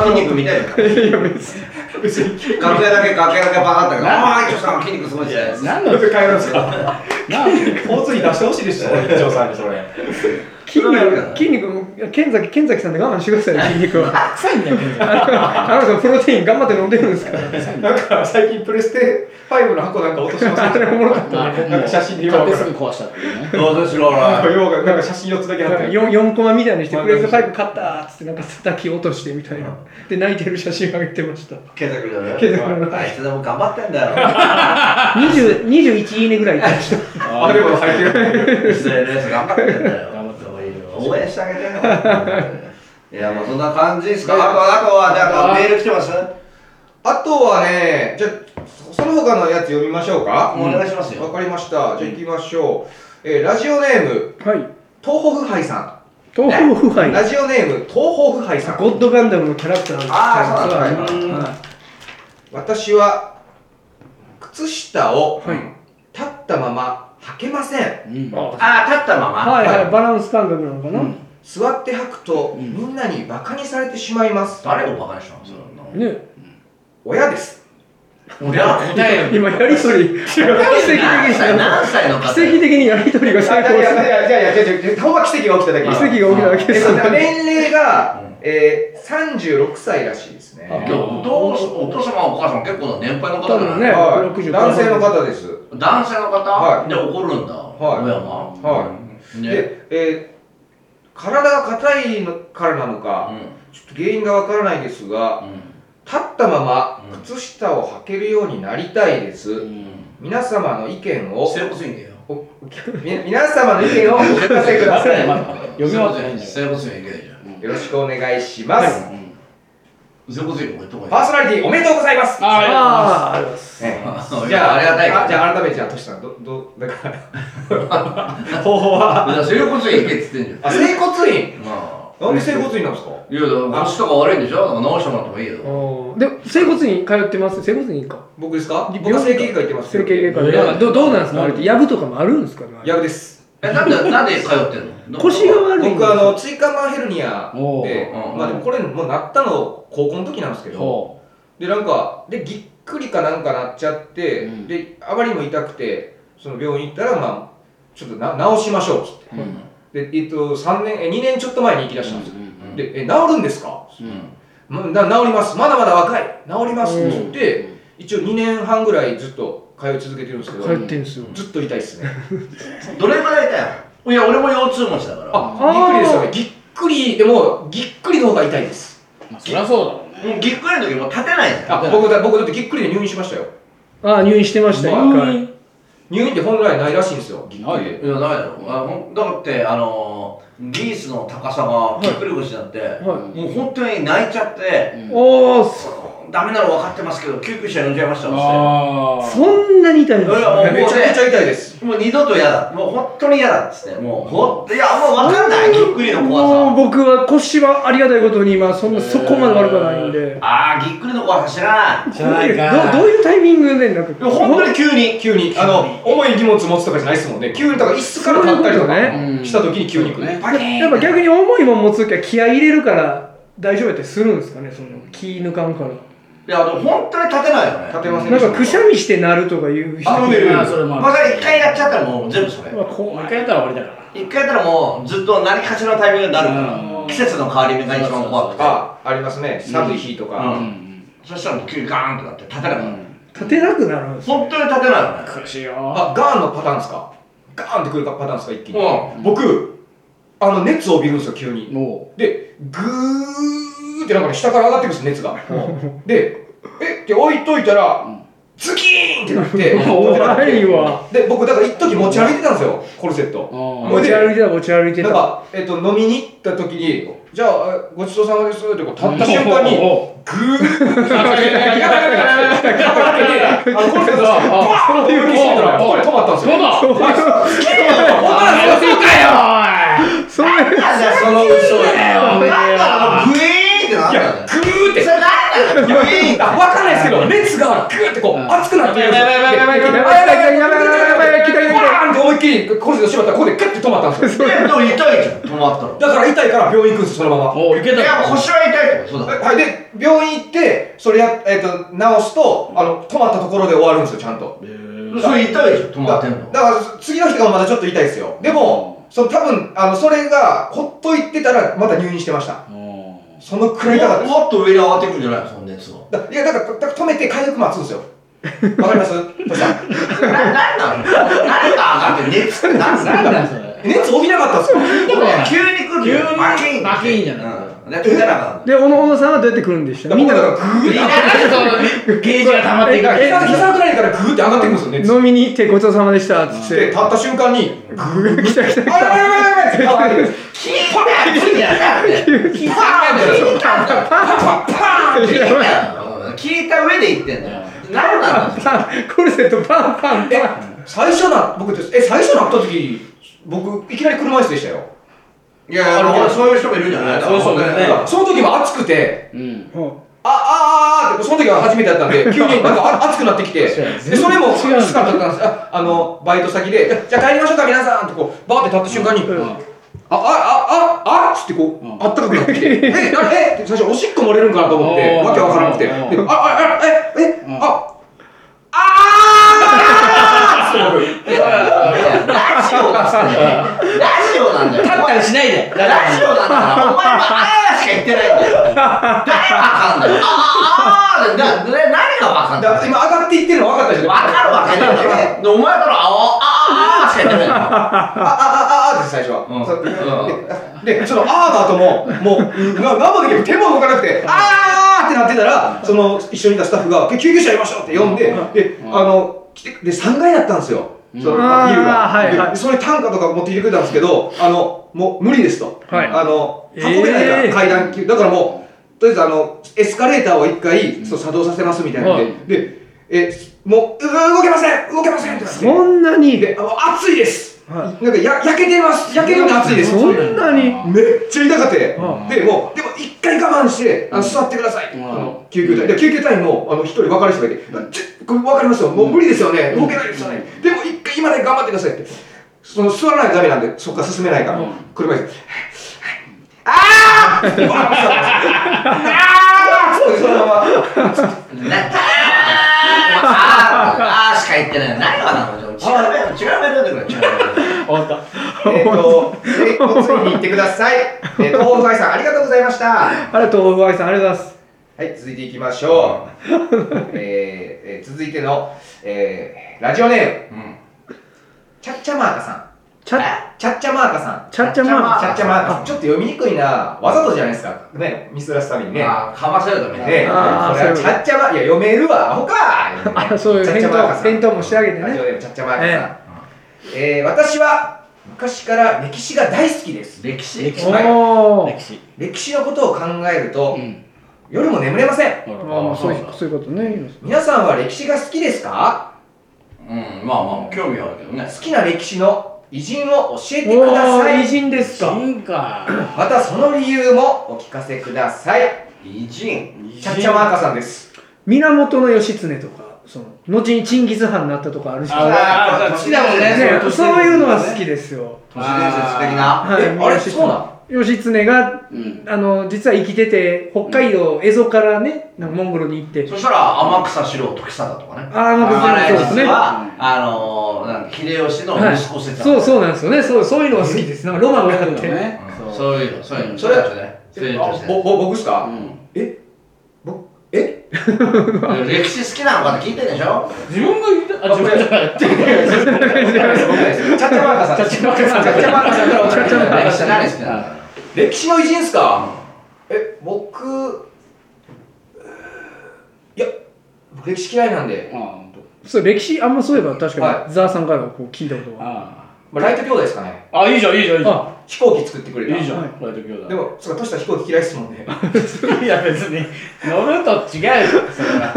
[SPEAKER 1] 筋肉見たい
[SPEAKER 2] いや別に
[SPEAKER 3] 別に
[SPEAKER 1] 楽屋だけ楽屋だけバカったけど
[SPEAKER 4] な
[SPEAKER 1] ああ一丁さん筋肉すごいじゃないですか。
[SPEAKER 4] 何の
[SPEAKER 3] 帰るんですか
[SPEAKER 4] なんで
[SPEAKER 3] 交通費出してほしいでしょ一丁さんにそれ
[SPEAKER 2] 筋肉筋肉も剣崎剣崎さんで我慢してくださいよ 筋肉は。
[SPEAKER 4] 臭いんだよ 健
[SPEAKER 2] あの人プロテイン頑張って飲んでるんですから。
[SPEAKER 3] なんか最近プレステ5の箱なんか落としません
[SPEAKER 2] あれおもろかった。
[SPEAKER 4] 太
[SPEAKER 3] なんか写真で
[SPEAKER 4] 買
[SPEAKER 3] よう
[SPEAKER 4] てすぐ壊したっていう
[SPEAKER 3] なんか
[SPEAKER 1] な
[SPEAKER 3] ようがなんか写真4つだけ貼ってる
[SPEAKER 2] 4, 4コマみたいにしてプレステ5買ったーっつってなんか叩き落としてみたいな。で泣いてる写真上げてました。
[SPEAKER 1] ケンザ君だね。あいつでも頑張ってんだよ。
[SPEAKER 2] 20 21いいねぐらいいた。
[SPEAKER 3] あでも入ってる。
[SPEAKER 1] SNS 頑張ってんだよ応援してあげてよ いやまあそんな感じですか？あとあとはなんかメール来てます？
[SPEAKER 3] あとはねじゃあその他のやつ読みましょうか？
[SPEAKER 1] お願いしますよ。
[SPEAKER 3] わかりました。じゃあ行きましょう、えーラジオネーム
[SPEAKER 2] はい。
[SPEAKER 3] 東北腐敗さ
[SPEAKER 2] 東方腐敗
[SPEAKER 3] んラジオネーム東北腐敗さん。
[SPEAKER 2] ゴッドガンダムのキャラクター
[SPEAKER 1] あーそう
[SPEAKER 3] なんだ。
[SPEAKER 2] はい。
[SPEAKER 3] 私は靴下を
[SPEAKER 2] はい。
[SPEAKER 3] 立ったまま履けません。
[SPEAKER 4] うん。
[SPEAKER 2] あ
[SPEAKER 1] ああ立ったまま。
[SPEAKER 2] はいはい。
[SPEAKER 3] はい。
[SPEAKER 2] バランス感覚なのかな、
[SPEAKER 4] うん。
[SPEAKER 3] 座って履くと
[SPEAKER 4] うん。
[SPEAKER 3] みんなにバカにされてしまいます。
[SPEAKER 1] 誰をバカにしたのそれ
[SPEAKER 2] ね。
[SPEAKER 3] 親です。
[SPEAKER 1] 俺は
[SPEAKER 4] 答えよ
[SPEAKER 2] 今やりとり奇跡的
[SPEAKER 1] 何歳
[SPEAKER 2] に
[SPEAKER 1] 何歳の方
[SPEAKER 2] 奇跡的にやりとりが
[SPEAKER 3] いやい
[SPEAKER 2] 成功する。
[SPEAKER 3] やいやいやいやいや奇跡が起きただけ
[SPEAKER 2] 奇跡が起きただけ
[SPEAKER 3] え
[SPEAKER 2] です
[SPEAKER 3] 年齢が
[SPEAKER 1] う。ん、
[SPEAKER 3] えー、36歳らしいですね。
[SPEAKER 1] お父お父様お母様結構な年配の方だ
[SPEAKER 2] ね。
[SPEAKER 3] はい。
[SPEAKER 2] 60
[SPEAKER 3] 男性の方です。
[SPEAKER 1] 男性の方、
[SPEAKER 3] はい。
[SPEAKER 1] で怒るんだ、
[SPEAKER 3] はい。
[SPEAKER 1] 親が、
[SPEAKER 3] はい。
[SPEAKER 1] ね。
[SPEAKER 3] で、えー体が硬いのからなのか、ちょっと原因がわからないですが、
[SPEAKER 1] うん。
[SPEAKER 3] 立ったまま
[SPEAKER 1] うん。
[SPEAKER 3] 靴下を履けるようになりたいです。
[SPEAKER 4] うん。
[SPEAKER 3] 皆様の意見を、
[SPEAKER 1] 整骨院だよ
[SPEAKER 3] 皆様の意見をお聞かせください。
[SPEAKER 4] 読み終わってないんだよ。
[SPEAKER 1] 整骨院行けないじゃん
[SPEAKER 3] よろしくお願いします。
[SPEAKER 4] うん。
[SPEAKER 1] 整骨院も行った方
[SPEAKER 3] パ
[SPEAKER 1] がいい
[SPEAKER 3] ーソナリティおめでとうございます。
[SPEAKER 4] あ
[SPEAKER 2] ありがとうございます。
[SPEAKER 3] え
[SPEAKER 1] あ
[SPEAKER 3] えじゃあ、
[SPEAKER 1] ありがたい
[SPEAKER 3] じゃあ改めて、じゃあ、トシさん、ど、ど、だから、方法は、
[SPEAKER 1] 整骨院行けっつってんじゃん。
[SPEAKER 3] あ、整骨院？
[SPEAKER 1] ま
[SPEAKER 3] なんで整骨院なんですか？
[SPEAKER 1] あいやだから腰とか悪いんでしょ？直してもらった方がいいよ。
[SPEAKER 2] で整骨院通ってます？整骨院か？
[SPEAKER 3] 僕ですか？僕は整形外科行ってます。
[SPEAKER 2] 整形外科
[SPEAKER 4] いや
[SPEAKER 2] でどどうなんですか？あれってやぶとかもあるんですか？ね
[SPEAKER 3] やぶです。
[SPEAKER 1] えなんでなんで通ってんの？
[SPEAKER 2] 腰が悪いん
[SPEAKER 3] 僕、あの、椎間板ヘルニア
[SPEAKER 4] お
[SPEAKER 3] で、
[SPEAKER 1] ーう。ん
[SPEAKER 3] まあでもこれ、もうなったの高校の時なんですけど、
[SPEAKER 4] ほ
[SPEAKER 3] で、なんか、で、ぎっくりかなんかなっちゃって、
[SPEAKER 4] うん。
[SPEAKER 3] で、あまりにも痛くて、その病院行ったら、まあ、ちょっとな直しましょうっつって。
[SPEAKER 4] ううん。
[SPEAKER 3] で、えっと、3年、え、2年ちょっと前に行き出したんですよ。
[SPEAKER 4] うん
[SPEAKER 3] で、え、治るんですか？
[SPEAKER 4] うん。
[SPEAKER 3] まな治ります。まだまだ若い。治りますって言って、
[SPEAKER 4] うん
[SPEAKER 3] 一応2年半ぐらいずっと通い続けてるんですけど、
[SPEAKER 2] 通ってんすよ。
[SPEAKER 3] ずっと痛いっすね。
[SPEAKER 1] どれぐらいだよいや俺も腰痛持ちだから。
[SPEAKER 3] あ、ぎっくりですよね。ぎっくり、でも、ぎっくりの方が痛いです。
[SPEAKER 4] まあそりゃそうだろうね。
[SPEAKER 1] もうぎっくりの時もう立てないじゃん。
[SPEAKER 3] あ、僕だ、僕だってぎっくりで入院しましたよ。
[SPEAKER 2] ああ入院してました一
[SPEAKER 3] ま入院って本来ないらしいんですよ、ぎっくり。で。
[SPEAKER 1] いやダメだろあだってあのー、ギースの高さがぎっくり腰になって、
[SPEAKER 2] は
[SPEAKER 1] もう本当に泣いちゃって、
[SPEAKER 4] うん。
[SPEAKER 2] おおそ
[SPEAKER 1] ダメなの分かってますけど救急車呼んじゃいました
[SPEAKER 2] そんなに痛いんです
[SPEAKER 1] いやもう
[SPEAKER 2] ね
[SPEAKER 3] めちゃくちゃ痛いです。
[SPEAKER 1] もう二度と嫌だ。もう本当に嫌だっつって。もう。ほんいやもう分かんないぎっくりの怖
[SPEAKER 2] もう
[SPEAKER 1] さ
[SPEAKER 2] 僕は腰はありがたいことに今そん。なそこまで悪くはないんで。
[SPEAKER 1] ああぎっくりの怖さ知らない。
[SPEAKER 4] 知らないか
[SPEAKER 2] どどういうタイミングでなんか？
[SPEAKER 1] いや本当に急に。
[SPEAKER 3] 急に、あの、重い荷物持つとかじゃないですもんね。急に、だから椅子から立ったりとかした時に急に来る。
[SPEAKER 4] ね
[SPEAKER 3] パキーン
[SPEAKER 2] やっぱ逆に重いもん持つ時は気合い入れるから大丈夫やったりするんですかねその気抜かんから
[SPEAKER 1] いやでも本当に立てないよね。
[SPEAKER 3] 立てません
[SPEAKER 2] なんかくしゃみしてなるとかいう人
[SPEAKER 3] あいる。
[SPEAKER 4] あそれも
[SPEAKER 1] ま
[SPEAKER 4] あ
[SPEAKER 1] 一回やっちゃったらもう全部それ。
[SPEAKER 4] 一回やったら終わりだから。
[SPEAKER 1] 一回やったらもうずっと何かしらのタイミングになるから、
[SPEAKER 4] うん。
[SPEAKER 1] 季節の変わり目が一番怖くて。
[SPEAKER 3] あ、ありますね。寒い日と
[SPEAKER 1] う
[SPEAKER 3] か。
[SPEAKER 4] うん。
[SPEAKER 1] そしたらもう急にガーンってなって立てなくなる、
[SPEAKER 2] 立てなくなるんです
[SPEAKER 1] 本当に立てないよね。
[SPEAKER 4] 苦しいよ。
[SPEAKER 3] あ、ガーンのパターンですか？ガーンってくるパターンですか？一気に。
[SPEAKER 1] う
[SPEAKER 3] 僕、あの熱を帯びるんですよ急に。
[SPEAKER 4] も
[SPEAKER 3] でグーってなんかね下から上がってくるんです熱が。でえって置いといたらズキーンってなって。
[SPEAKER 2] 怖いわ
[SPEAKER 3] で僕だから一時持ち歩いてたんですよコルセット。
[SPEAKER 4] う。
[SPEAKER 2] 持ち歩いてた持ち歩いてた。
[SPEAKER 3] なんか、えっと、飲みに行った時に、じゃあ、ごちそうさまですってこう立った瞬間に、ぐーっ あの、コルセットが、バーンった止まったんですよ。
[SPEAKER 4] そうだ
[SPEAKER 2] それ
[SPEAKER 1] なんだその嘘だ
[SPEAKER 3] いや、
[SPEAKER 1] だよ
[SPEAKER 3] ぐーって
[SPEAKER 1] そ。れなんだよグイーンって
[SPEAKER 3] あわかんないですけど、熱がぐーってこう、熱くなってるんですよ。
[SPEAKER 4] やばいやばいやばいやばい
[SPEAKER 3] で
[SPEAKER 2] やばいやばいやばいやばいやばい来た来た来た
[SPEAKER 3] バーンって思いっきりコルセット縛ったら、ここでグッて止まったんですよ。
[SPEAKER 1] でも痛いじゃん止まったら
[SPEAKER 3] だから痛いから病院行くんです、そのまま。
[SPEAKER 4] おういけた
[SPEAKER 1] いや腰は痛いってことそうだ
[SPEAKER 3] はい、で、病院行って、それや、えっ、と、治すと、あの、止まったところで終わるんですよ、ちゃんと。
[SPEAKER 1] それ痛いじゃん止まってんの
[SPEAKER 3] だから次の日がまだちょっと痛いですよでもその多分あのそれがほっといてたらまた入院してましたそのくらい痛かったです。
[SPEAKER 1] ももっと上に上がってくるんじゃないのその熱が
[SPEAKER 3] だいやだからだから止めて回復待つんですよ。わかります？トシさん。
[SPEAKER 1] ななんなの何が上がって熱って何
[SPEAKER 4] なんだそれ。
[SPEAKER 3] 熱帯びなかったんですか？
[SPEAKER 1] 急に来る
[SPEAKER 4] 急に
[SPEAKER 1] バキン
[SPEAKER 4] バキンじゃな。い
[SPEAKER 1] うんで
[SPEAKER 2] 小野小野さんはどうやって来るんでした？みんな
[SPEAKER 3] だからグーって
[SPEAKER 4] なんでそのゲージが溜まってい
[SPEAKER 3] から膝膝ぐらいからグーって上がってくるんですよ熱
[SPEAKER 2] 飲みに行ってごちそうさまでしたっつって。
[SPEAKER 3] で立った瞬間にグー
[SPEAKER 2] 来た。来た。来
[SPEAKER 3] あやばいやばいやばいって上がってくるんです
[SPEAKER 1] 聞いた。よ聞いた。聞いた。んだよ
[SPEAKER 3] パンパンパーンって
[SPEAKER 1] 聞いた。よ聞いた。上で言ってんだよ何なの
[SPEAKER 2] パンコルセットパンパン
[SPEAKER 3] え
[SPEAKER 2] パン
[SPEAKER 3] 最初な僕ですえ最初なった。時僕いきなり車椅子でした。よ
[SPEAKER 1] いやあのそういう人もいるんじゃない？
[SPEAKER 4] そういうね
[SPEAKER 3] その時も暑くて
[SPEAKER 4] うん
[SPEAKER 2] ほ
[SPEAKER 3] あ、あ、あーって、その時は初めてだったん。で、急になんかあ暑くなってきて、で、それもきつかったんですああの、バイト先で、じゃあ帰りましょうか、皆さんってこう、バーって立った瞬間に、
[SPEAKER 2] うん
[SPEAKER 3] あ、あ、あ、あ、あっつってこう、
[SPEAKER 4] うん
[SPEAKER 3] あったかくなってきて、え、なえって最初おしっこ漏れるんかなと思って、
[SPEAKER 4] うん
[SPEAKER 3] わけわからなくて、で、あ、
[SPEAKER 4] うん
[SPEAKER 3] あ、あ、え、え、
[SPEAKER 4] うん
[SPEAKER 3] あ、あーって僕、
[SPEAKER 1] ラジオっラジオなんだからお前は。あーしか言ってないんだよ誰がわかんないあーあー何がわかんない
[SPEAKER 3] だ今上がっていってるの分かったでしょ。
[SPEAKER 1] わかるわけないよねでお前からあーあーあーしか言ってないの
[SPEAKER 3] あ、あ、あ、あ、あ、って最初は。
[SPEAKER 1] うん。
[SPEAKER 3] そうで、でそのあーの後も、もう、な何もで手も動かなくて、あーってなってたら、その一緒にいたスタッフが、救急車やりましょうって呼んで、で、あの、来て、で、3階だったんですよ。そのビルが。
[SPEAKER 2] はいはい
[SPEAKER 3] でそれ単価とか持ってきてくれたんですけど、あの、もう無理ですと。
[SPEAKER 2] はい
[SPEAKER 3] あの、運べないから、
[SPEAKER 2] えー
[SPEAKER 3] 階段級。だからもう、とりあえずあの、エスカレーターを一回、そう作動させますみたいなん
[SPEAKER 2] はい
[SPEAKER 3] で、で、え、もう、う動けません動けませんって。
[SPEAKER 2] そんなに
[SPEAKER 3] で、あ暑いです。
[SPEAKER 2] は
[SPEAKER 3] なんかや焼けてます。焼けるように暑いです。
[SPEAKER 2] そんなに？
[SPEAKER 3] めっちゃ痛かって、
[SPEAKER 2] うん
[SPEAKER 3] でもうでも一回我慢してあの座ってください、
[SPEAKER 4] うん。
[SPEAKER 3] あの救急隊。で救急隊員もあの一人分かる人がいて、これ分かりますよ。もう無理ですよね、動けないですよね、でも一回今だけ頑張ってくださいって。その座らないとダメなんでそっから進めないから、
[SPEAKER 4] うん。
[SPEAKER 3] 車椅子 あー！ってバー！ンって座ったんですよあー！ってそのまま。
[SPEAKER 1] なあーあーしか言ってない何がなの違うメール違うメール出てくる違うメール
[SPEAKER 4] 終わった
[SPEAKER 3] えっと、えー、ついに行ってください。えー、東北愛さん、ありがとうございました。
[SPEAKER 2] ありがとうございますありがとうございます
[SPEAKER 3] はい、続いていきましょう。えーえー続いての、えーラジオネーム、
[SPEAKER 1] うん
[SPEAKER 3] チャッチャマーカさん。
[SPEAKER 2] チャッ
[SPEAKER 3] チャッチャマーカさん。
[SPEAKER 2] チャッチャマー
[SPEAKER 3] チャッチャマーカさん。ちょっと読みにくいな。わざとじゃないですか。ね、ミスらすためにね。
[SPEAKER 1] あーかませるために
[SPEAKER 3] ね、
[SPEAKER 2] あー
[SPEAKER 3] これはチャッチャマいや、読めるわ、アホか。
[SPEAKER 2] あそういう
[SPEAKER 3] チャッチ
[SPEAKER 2] 返
[SPEAKER 3] ャマーカさん。
[SPEAKER 2] 答返答もしてあげてね。
[SPEAKER 3] ラジオネーム、チャッチャマーカさん。えー私は昔から歴史が大好きです。
[SPEAKER 1] 歴史。
[SPEAKER 4] 歴史。
[SPEAKER 3] はい。
[SPEAKER 4] 歴史。
[SPEAKER 3] 歴史のことを考えると、
[SPEAKER 4] うん。
[SPEAKER 3] 夜も眠れません。
[SPEAKER 2] あまあそういうそういうことね。
[SPEAKER 3] 皆さんは歴史が好きですか？
[SPEAKER 1] うんまあまあ興味はあるけどね。
[SPEAKER 3] 好きな歴史の偉人を教えてくだ
[SPEAKER 2] お
[SPEAKER 3] さい。
[SPEAKER 2] ー偉人ですか。
[SPEAKER 3] またその理由もお聞かせください。
[SPEAKER 1] 偉人。
[SPEAKER 3] チャッチャマーカさんです。
[SPEAKER 2] 源義経とかその後にチンギス・ハンになったとかあるし
[SPEAKER 4] ああ好きだもんね。
[SPEAKER 2] ね
[SPEAKER 4] の
[SPEAKER 2] そういうのは好きですよ。
[SPEAKER 1] 都市伝説的な
[SPEAKER 2] はい。
[SPEAKER 3] えあれそうなん
[SPEAKER 2] 義経が
[SPEAKER 4] うん。
[SPEAKER 2] あの実は生きてて北海道蝦夷からねなんかモンゴルに行って。
[SPEAKER 1] そしたら天草四郎時貞とかね。
[SPEAKER 2] ああま
[SPEAKER 1] あれ
[SPEAKER 2] あそうですね。
[SPEAKER 1] あのーなんか秀吉の
[SPEAKER 2] はい。
[SPEAKER 1] 息子説
[SPEAKER 2] そうそうなんですよね。そうそういうのが好きです。なんかロマンがあって。
[SPEAKER 1] そういうのそういうの
[SPEAKER 3] それ僕っすか、
[SPEAKER 4] うん。
[SPEAKER 3] えぼえ？
[SPEAKER 1] 歴史好きなのかって聞いてんでしょ？
[SPEAKER 4] 自分が言ったあ自分じゃない。
[SPEAKER 3] 僕ですチャッチャマーカさんです
[SPEAKER 4] チャッチャマーカさん。
[SPEAKER 3] チャッチャマーカさん。からお
[SPEAKER 2] チャッチャマーカ
[SPEAKER 1] 歴史
[SPEAKER 3] の偉人っすか？え僕いや僕歴史嫌いなんで、
[SPEAKER 4] ああ本当
[SPEAKER 2] そう歴史あんまそういえば確か
[SPEAKER 3] は
[SPEAKER 2] にザーさんからこう聞いたことが。
[SPEAKER 4] あ
[SPEAKER 3] まあ、ライト兄弟ですかね。
[SPEAKER 4] ああいいじゃんいいじゃんいいじゃん。
[SPEAKER 2] あ
[SPEAKER 3] 飛行機作ってくれた。
[SPEAKER 4] いいじゃん。
[SPEAKER 2] はい。
[SPEAKER 4] ライト兄弟。
[SPEAKER 3] でもそうかトシ飛行機嫌いっすもんね。
[SPEAKER 4] いや別に乗ると違うよそれは。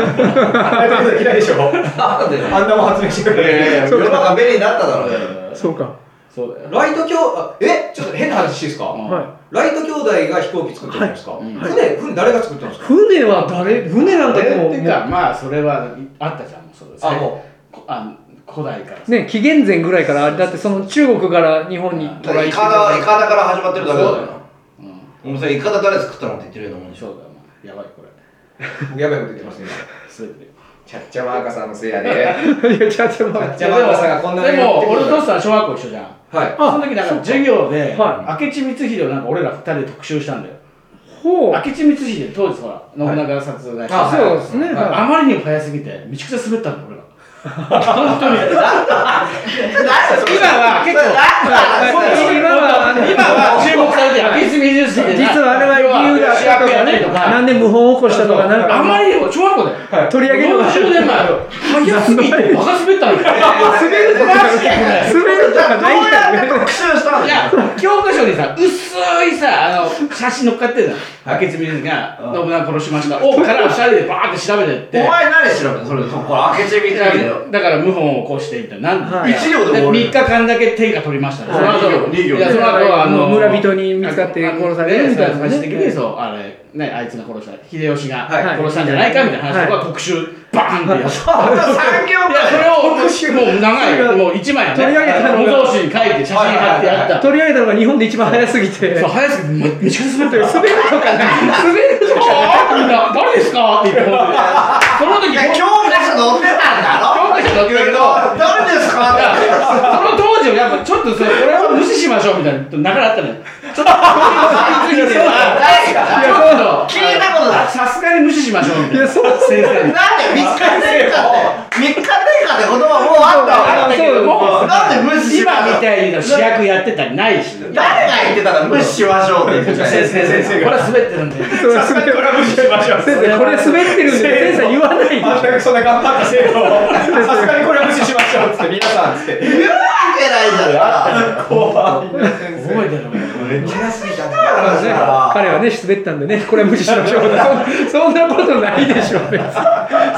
[SPEAKER 3] ライト兄弟嫌いでしょ
[SPEAKER 1] なんで
[SPEAKER 3] あんなもん発明してく
[SPEAKER 1] いやいやい
[SPEAKER 3] れ
[SPEAKER 1] や世の中便利になっただろうね
[SPEAKER 2] そうか。
[SPEAKER 4] そうだよ。
[SPEAKER 3] ライト兄弟えちょっと変な話していいですか、
[SPEAKER 4] うん。
[SPEAKER 2] はい。
[SPEAKER 3] ライト兄弟が飛行機作ってるんですか、船船誰が作ってるんですか？
[SPEAKER 2] 船は誰？船なんか
[SPEAKER 4] え
[SPEAKER 2] もう
[SPEAKER 4] ってかまあそれはあったじゃんもうそれ
[SPEAKER 3] あも
[SPEAKER 4] こあ古代からさ。
[SPEAKER 2] ね紀元前ぐらいからあれだってその中国から日本にトライ
[SPEAKER 1] イカダイカダから始まってるだけだよ。
[SPEAKER 4] そうだよ。うん。
[SPEAKER 1] お前それイカダ誰作ったのって言ってるようなもんでしょ。
[SPEAKER 4] そうだよやばいこれ。
[SPEAKER 3] やばいこと言ってますね。
[SPEAKER 4] すべて
[SPEAKER 3] ちゃっちゃマーカさんのせいやで。
[SPEAKER 2] いやちゃちゃま
[SPEAKER 3] ちゃマーカさんがこんな
[SPEAKER 4] でも俺と
[SPEAKER 3] と
[SPEAKER 4] さん小学校一緒じゃん。
[SPEAKER 3] はい。
[SPEAKER 4] その時なんか授業で
[SPEAKER 2] は
[SPEAKER 4] 明智光秀をなんか俺ら二人で特集したんだよ。
[SPEAKER 2] ほう。
[SPEAKER 4] 明智光秀当時ほら信長殺害した
[SPEAKER 3] あ
[SPEAKER 2] そうですね。
[SPEAKER 4] あまりにも早すぎてめちゃくちゃ滑ったんだよ俺。ら本当に。今は結構
[SPEAKER 2] 今は
[SPEAKER 4] 今は注目されて明智光秀
[SPEAKER 2] い実はあれは理由があったとかなんで謀反を起こしたとかなんか
[SPEAKER 4] あまりに。も小学校で
[SPEAKER 2] 取り上げるのが
[SPEAKER 4] 40年前早すぎてバカ滑ったのよ
[SPEAKER 2] 滑るとか滑るとかないんだよね
[SPEAKER 1] 特集したん
[SPEAKER 4] いや教科書に。さ薄いさあの写真載っかってるじゃん明智光秀が信長殺しましたおから二人でバーって調べてって
[SPEAKER 1] お前何調べたそれそこ明智光秀よ
[SPEAKER 4] だから謀反を起こしてみた。いななん
[SPEAKER 2] はい。
[SPEAKER 1] 一両でも
[SPEAKER 4] 3日間だけ天下取りましたね。その後
[SPEAKER 1] 二両
[SPEAKER 4] いやその後はあの
[SPEAKER 2] 村人に見つかって殺されるみたいなね
[SPEAKER 4] 最終的にそうあれねあいつが殺した秀吉が
[SPEAKER 3] はい。
[SPEAKER 4] 殺したんじゃないかみたいな話とか特集バーンってやって
[SPEAKER 1] 産業
[SPEAKER 4] い。やそれをもう長いもう一枚ね。
[SPEAKER 2] 取り上げたのが。
[SPEAKER 4] 模造紙に書いて写真貼ってやった。
[SPEAKER 2] 取り上げたのが日本で一番早すぎて。
[SPEAKER 4] そう早すぎてめめちゃくちゃ滑ってる
[SPEAKER 2] 滑るとかな？い滑る
[SPEAKER 4] みんな誰ですか？って言ってその時
[SPEAKER 1] 教科書載ってたんだろ？
[SPEAKER 4] 教科書載ってたけど
[SPEAKER 1] 誰ですか？
[SPEAKER 4] いやその当時はやっぱちょっとそれこれは無視しましょうみたいな流れあったのよ。ちょっと
[SPEAKER 1] 聞いたことない
[SPEAKER 4] さすがに無視しましょうみたいな先生に
[SPEAKER 1] なんで3日天下って3日天下って言葉もうあったわなんで無視しましょう
[SPEAKER 4] 今みたいに主役やってたりないし。
[SPEAKER 1] 誰が言ってたら無視しましょうって言ってた
[SPEAKER 4] 先生。先生これは滑ってるんで
[SPEAKER 3] さすがにこれは無視しましょう。
[SPEAKER 2] 先生これ滑ってるんで先生言わないで
[SPEAKER 3] あんだけそんな頑張った生徒を。さすがにこれは無視しましょうって皆さんって。
[SPEAKER 1] 言うわけないじゃん。
[SPEAKER 3] 怖い。先
[SPEAKER 4] 覚えてるの？
[SPEAKER 1] めっちゃすぎたん。だ
[SPEAKER 2] まあね。彼はね滑ったんでねこれは無視しましょう。そ そんなことないでしょ別に。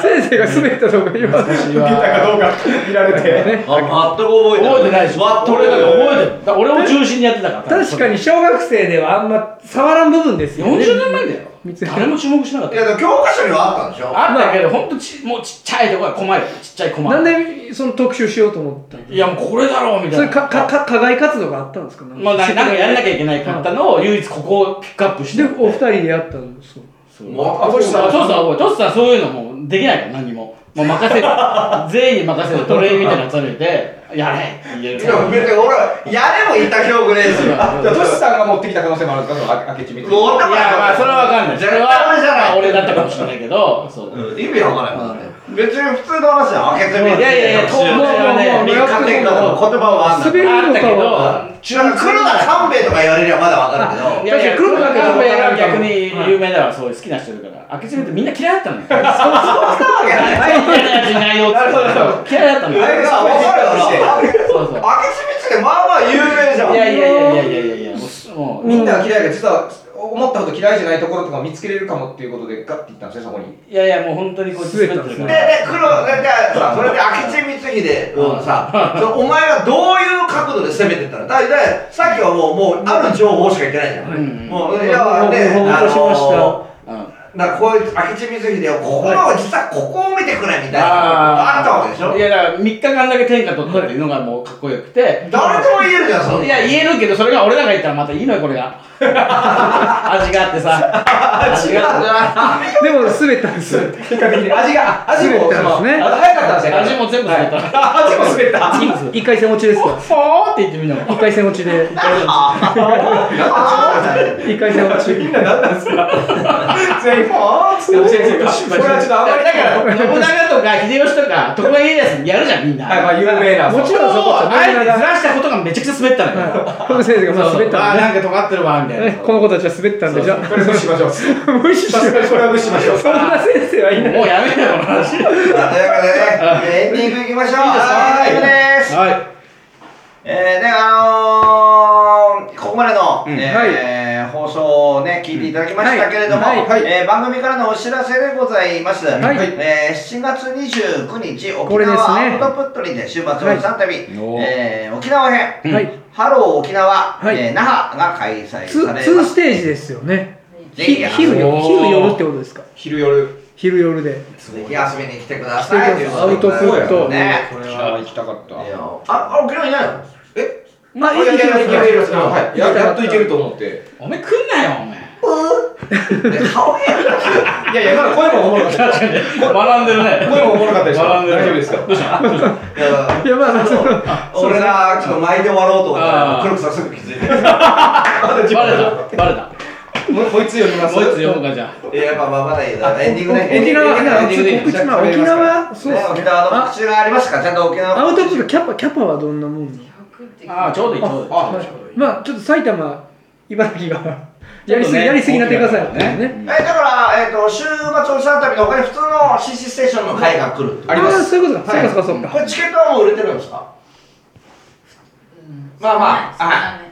[SPEAKER 2] 先生が滑ったとか言わない。
[SPEAKER 3] 受けたかどうか見られて。
[SPEAKER 2] ね。
[SPEAKER 1] あ全く覚えてない
[SPEAKER 4] 覚えてないでしょ
[SPEAKER 1] 全く
[SPEAKER 4] 俺だから覚えてる。俺を中心にやってたから。
[SPEAKER 2] 確かに小学生ではあんま触らん部分ですよね。
[SPEAKER 4] 40年前だよ誰も注目しなかった。
[SPEAKER 1] いやでも教科書にはあったんでしょ。
[SPEAKER 4] あったけどほんとちもうちっちゃいところが細いちっちゃい細い
[SPEAKER 2] なんでその特集しようと思った
[SPEAKER 4] いやもうこれだろうみたいな
[SPEAKER 2] それかかか課外活動があったんですか
[SPEAKER 4] まあ、ななんかやんなきゃいけないかったのを唯一ここをピックアップして
[SPEAKER 2] でお二人でやったんですよ
[SPEAKER 4] そう
[SPEAKER 1] もう
[SPEAKER 3] あトシさん
[SPEAKER 4] トシさんトシさんそういうのもうできないから何にももう任せる全員に任せる奴隷みたいなやつされてやれ。って言える
[SPEAKER 1] いや別に俺やれも言った記憶ねえですよ
[SPEAKER 3] あじゃあトシさんが持ってきた可能性もあるんですかそ明智
[SPEAKER 4] いやまあそれはわかんない。それは
[SPEAKER 1] 俺
[SPEAKER 4] だったかもしれないけど。そう。
[SPEAKER 1] うん意味わからないもんね別に普通の話じゃん開けてみ
[SPEAKER 4] いやいやいや当時はね
[SPEAKER 1] 三日天下の言葉はあんだ
[SPEAKER 2] 滑る
[SPEAKER 4] あったけど。
[SPEAKER 1] 黒田官兵衛とか言われりゃまだわかるけど。
[SPEAKER 4] いやいや黒田官兵衛が逆に有名だわそういう好きな人いるから。明智光ってみんな嫌いだったのよ。
[SPEAKER 1] そうしたわけない。
[SPEAKER 4] 嫌いなやついないよっ嫌いだったのよ。
[SPEAKER 1] あれがわかるよな
[SPEAKER 4] そうそう。
[SPEAKER 1] 明智光ってまあまあ有名じゃん。
[SPEAKER 4] いやいやいやいやいやもう
[SPEAKER 3] みんなが嫌いが実は思ったほど嫌いじゃないところとか見つけれるかもっていうことでガッて言ったんですねそこに。
[SPEAKER 4] いやいやもう本当にこいつ滑ってるか
[SPEAKER 1] で、で
[SPEAKER 4] ら、
[SPEAKER 1] 黒で、でさ、それで明智光秀をさ、そのお前がどういう角度で攻めてったの？だいたい、さっきはもう、もう、ある情報しか言ってないじゃん。
[SPEAKER 4] うん
[SPEAKER 1] もう、いや、ね、
[SPEAKER 2] もうもう
[SPEAKER 1] あ
[SPEAKER 2] 起こしました
[SPEAKER 1] の
[SPEAKER 4] うん
[SPEAKER 1] ー、なんかこういう、明智光秀を、ここの、実はここを見てくれみたいな、あったわけでしょ
[SPEAKER 4] いやだから3日間だけ天下取ったっていうのがもうかっこよくて、
[SPEAKER 1] 誰とも言えるじゃん、そんない
[SPEAKER 4] や言えるけどそれが俺らが言ったらまたいいのよこれが 味があってさ。味があって。
[SPEAKER 2] でも滑ったんです。よ
[SPEAKER 3] 結果的に。味が味も
[SPEAKER 2] 滑ったんですね。
[SPEAKER 3] その早かったんですよ。
[SPEAKER 4] 味も全部滑った。
[SPEAKER 3] あ味も滑った。
[SPEAKER 4] 全部滑っ
[SPEAKER 2] 一回戦落ちですか？
[SPEAKER 4] たフって言ってみんな。も
[SPEAKER 2] 一回戦落ちで。一回戦落ち。
[SPEAKER 3] みんな何なんですか？全員フこれはちょっとあんまり
[SPEAKER 4] だから信長とか秀吉とか徳川家康やるじゃんみんな。
[SPEAKER 3] はいまあ有名な
[SPEAKER 2] もちろんそこ
[SPEAKER 4] あえてずらしたことがめちゃくちゃ滑ったのよ。
[SPEAKER 2] 先生がまあ滑った
[SPEAKER 4] あなんか尖ってるわみたい
[SPEAKER 3] な。
[SPEAKER 2] え この子たちは滑ったんでじゃ
[SPEAKER 3] これ無視しましょう。
[SPEAKER 2] あ 無視し
[SPEAKER 3] さすがにこれは無視しましょう。
[SPEAKER 2] そんな先生はいない
[SPEAKER 4] もうやめろよこの話
[SPEAKER 1] というわけでね、エンディングいきましょう。はいエンディングです。
[SPEAKER 4] はい
[SPEAKER 1] えー、で、あのー、ここまでの、
[SPEAKER 3] うん
[SPEAKER 1] えー放送をね、聞いていただきましたけれども、
[SPEAKER 2] はい
[SPEAKER 3] はい
[SPEAKER 1] えー番組からのお知らせでございます。
[SPEAKER 2] はい。
[SPEAKER 1] えー7月29日、
[SPEAKER 2] こ
[SPEAKER 1] 沖縄アウトプットにて週末の3旅、えー沖縄編、
[SPEAKER 2] はい。
[SPEAKER 1] ハロー沖縄、
[SPEAKER 2] はい。
[SPEAKER 1] えー那覇が開催
[SPEAKER 2] ツ
[SPEAKER 1] されます。
[SPEAKER 2] ーステージですよね。
[SPEAKER 1] ぜひ
[SPEAKER 2] ひ昼よ
[SPEAKER 4] おー
[SPEAKER 2] 昼夜ってことですか？
[SPEAKER 3] 昼夜。
[SPEAKER 2] 昼夜で
[SPEAKER 1] ぜひ遊びに来てください。う
[SPEAKER 2] アウトプット
[SPEAKER 1] ね。
[SPEAKER 3] これは行きたかった。
[SPEAKER 1] あ、あ、沖縄いないの？
[SPEAKER 3] え？
[SPEAKER 2] まあ
[SPEAKER 3] いやいやいはいややっといけると思って。
[SPEAKER 4] おめえ来んなよおめ
[SPEAKER 1] 顔変や
[SPEAKER 3] いやいや、まだ声もおもろかった。
[SPEAKER 4] 学んでるね
[SPEAKER 3] 声もおもろかったでしょ。
[SPEAKER 4] 学んでる
[SPEAKER 3] 大丈夫ですか
[SPEAKER 4] どうしたどうした
[SPEAKER 1] いや
[SPEAKER 2] いやまあ
[SPEAKER 1] 俺がちょっと巻いて終わろうと思っ黒木さんすぐ気づいて
[SPEAKER 4] バレたバレた
[SPEAKER 3] もうこいつ読みます。
[SPEAKER 4] もう一つ読もうかじゃ
[SPEAKER 1] いやまあまあまだいいなエンディングね。
[SPEAKER 2] 沖縄
[SPEAKER 1] エンディングね。エンディングでいい
[SPEAKER 2] 沖縄？沖縄？そう
[SPEAKER 1] ね
[SPEAKER 2] ですね。
[SPEAKER 1] 沖縄の告知がありますかちゃんと沖縄
[SPEAKER 2] アウトプットキャパキャパはどんなもん
[SPEAKER 4] ああちょうどいいちょうどいい
[SPEAKER 2] まあちょっと埼玉茨城がやりすぎ、やりすぎなってくださいね
[SPEAKER 1] えだから、えっと週末おじさん旅の他に普通の CC ステーションの会が来るってこと
[SPEAKER 3] あります
[SPEAKER 2] そういうことか、
[SPEAKER 3] はい
[SPEAKER 2] そうかそうかそうか
[SPEAKER 1] これチケットはもう売れてるんですかまあまあはい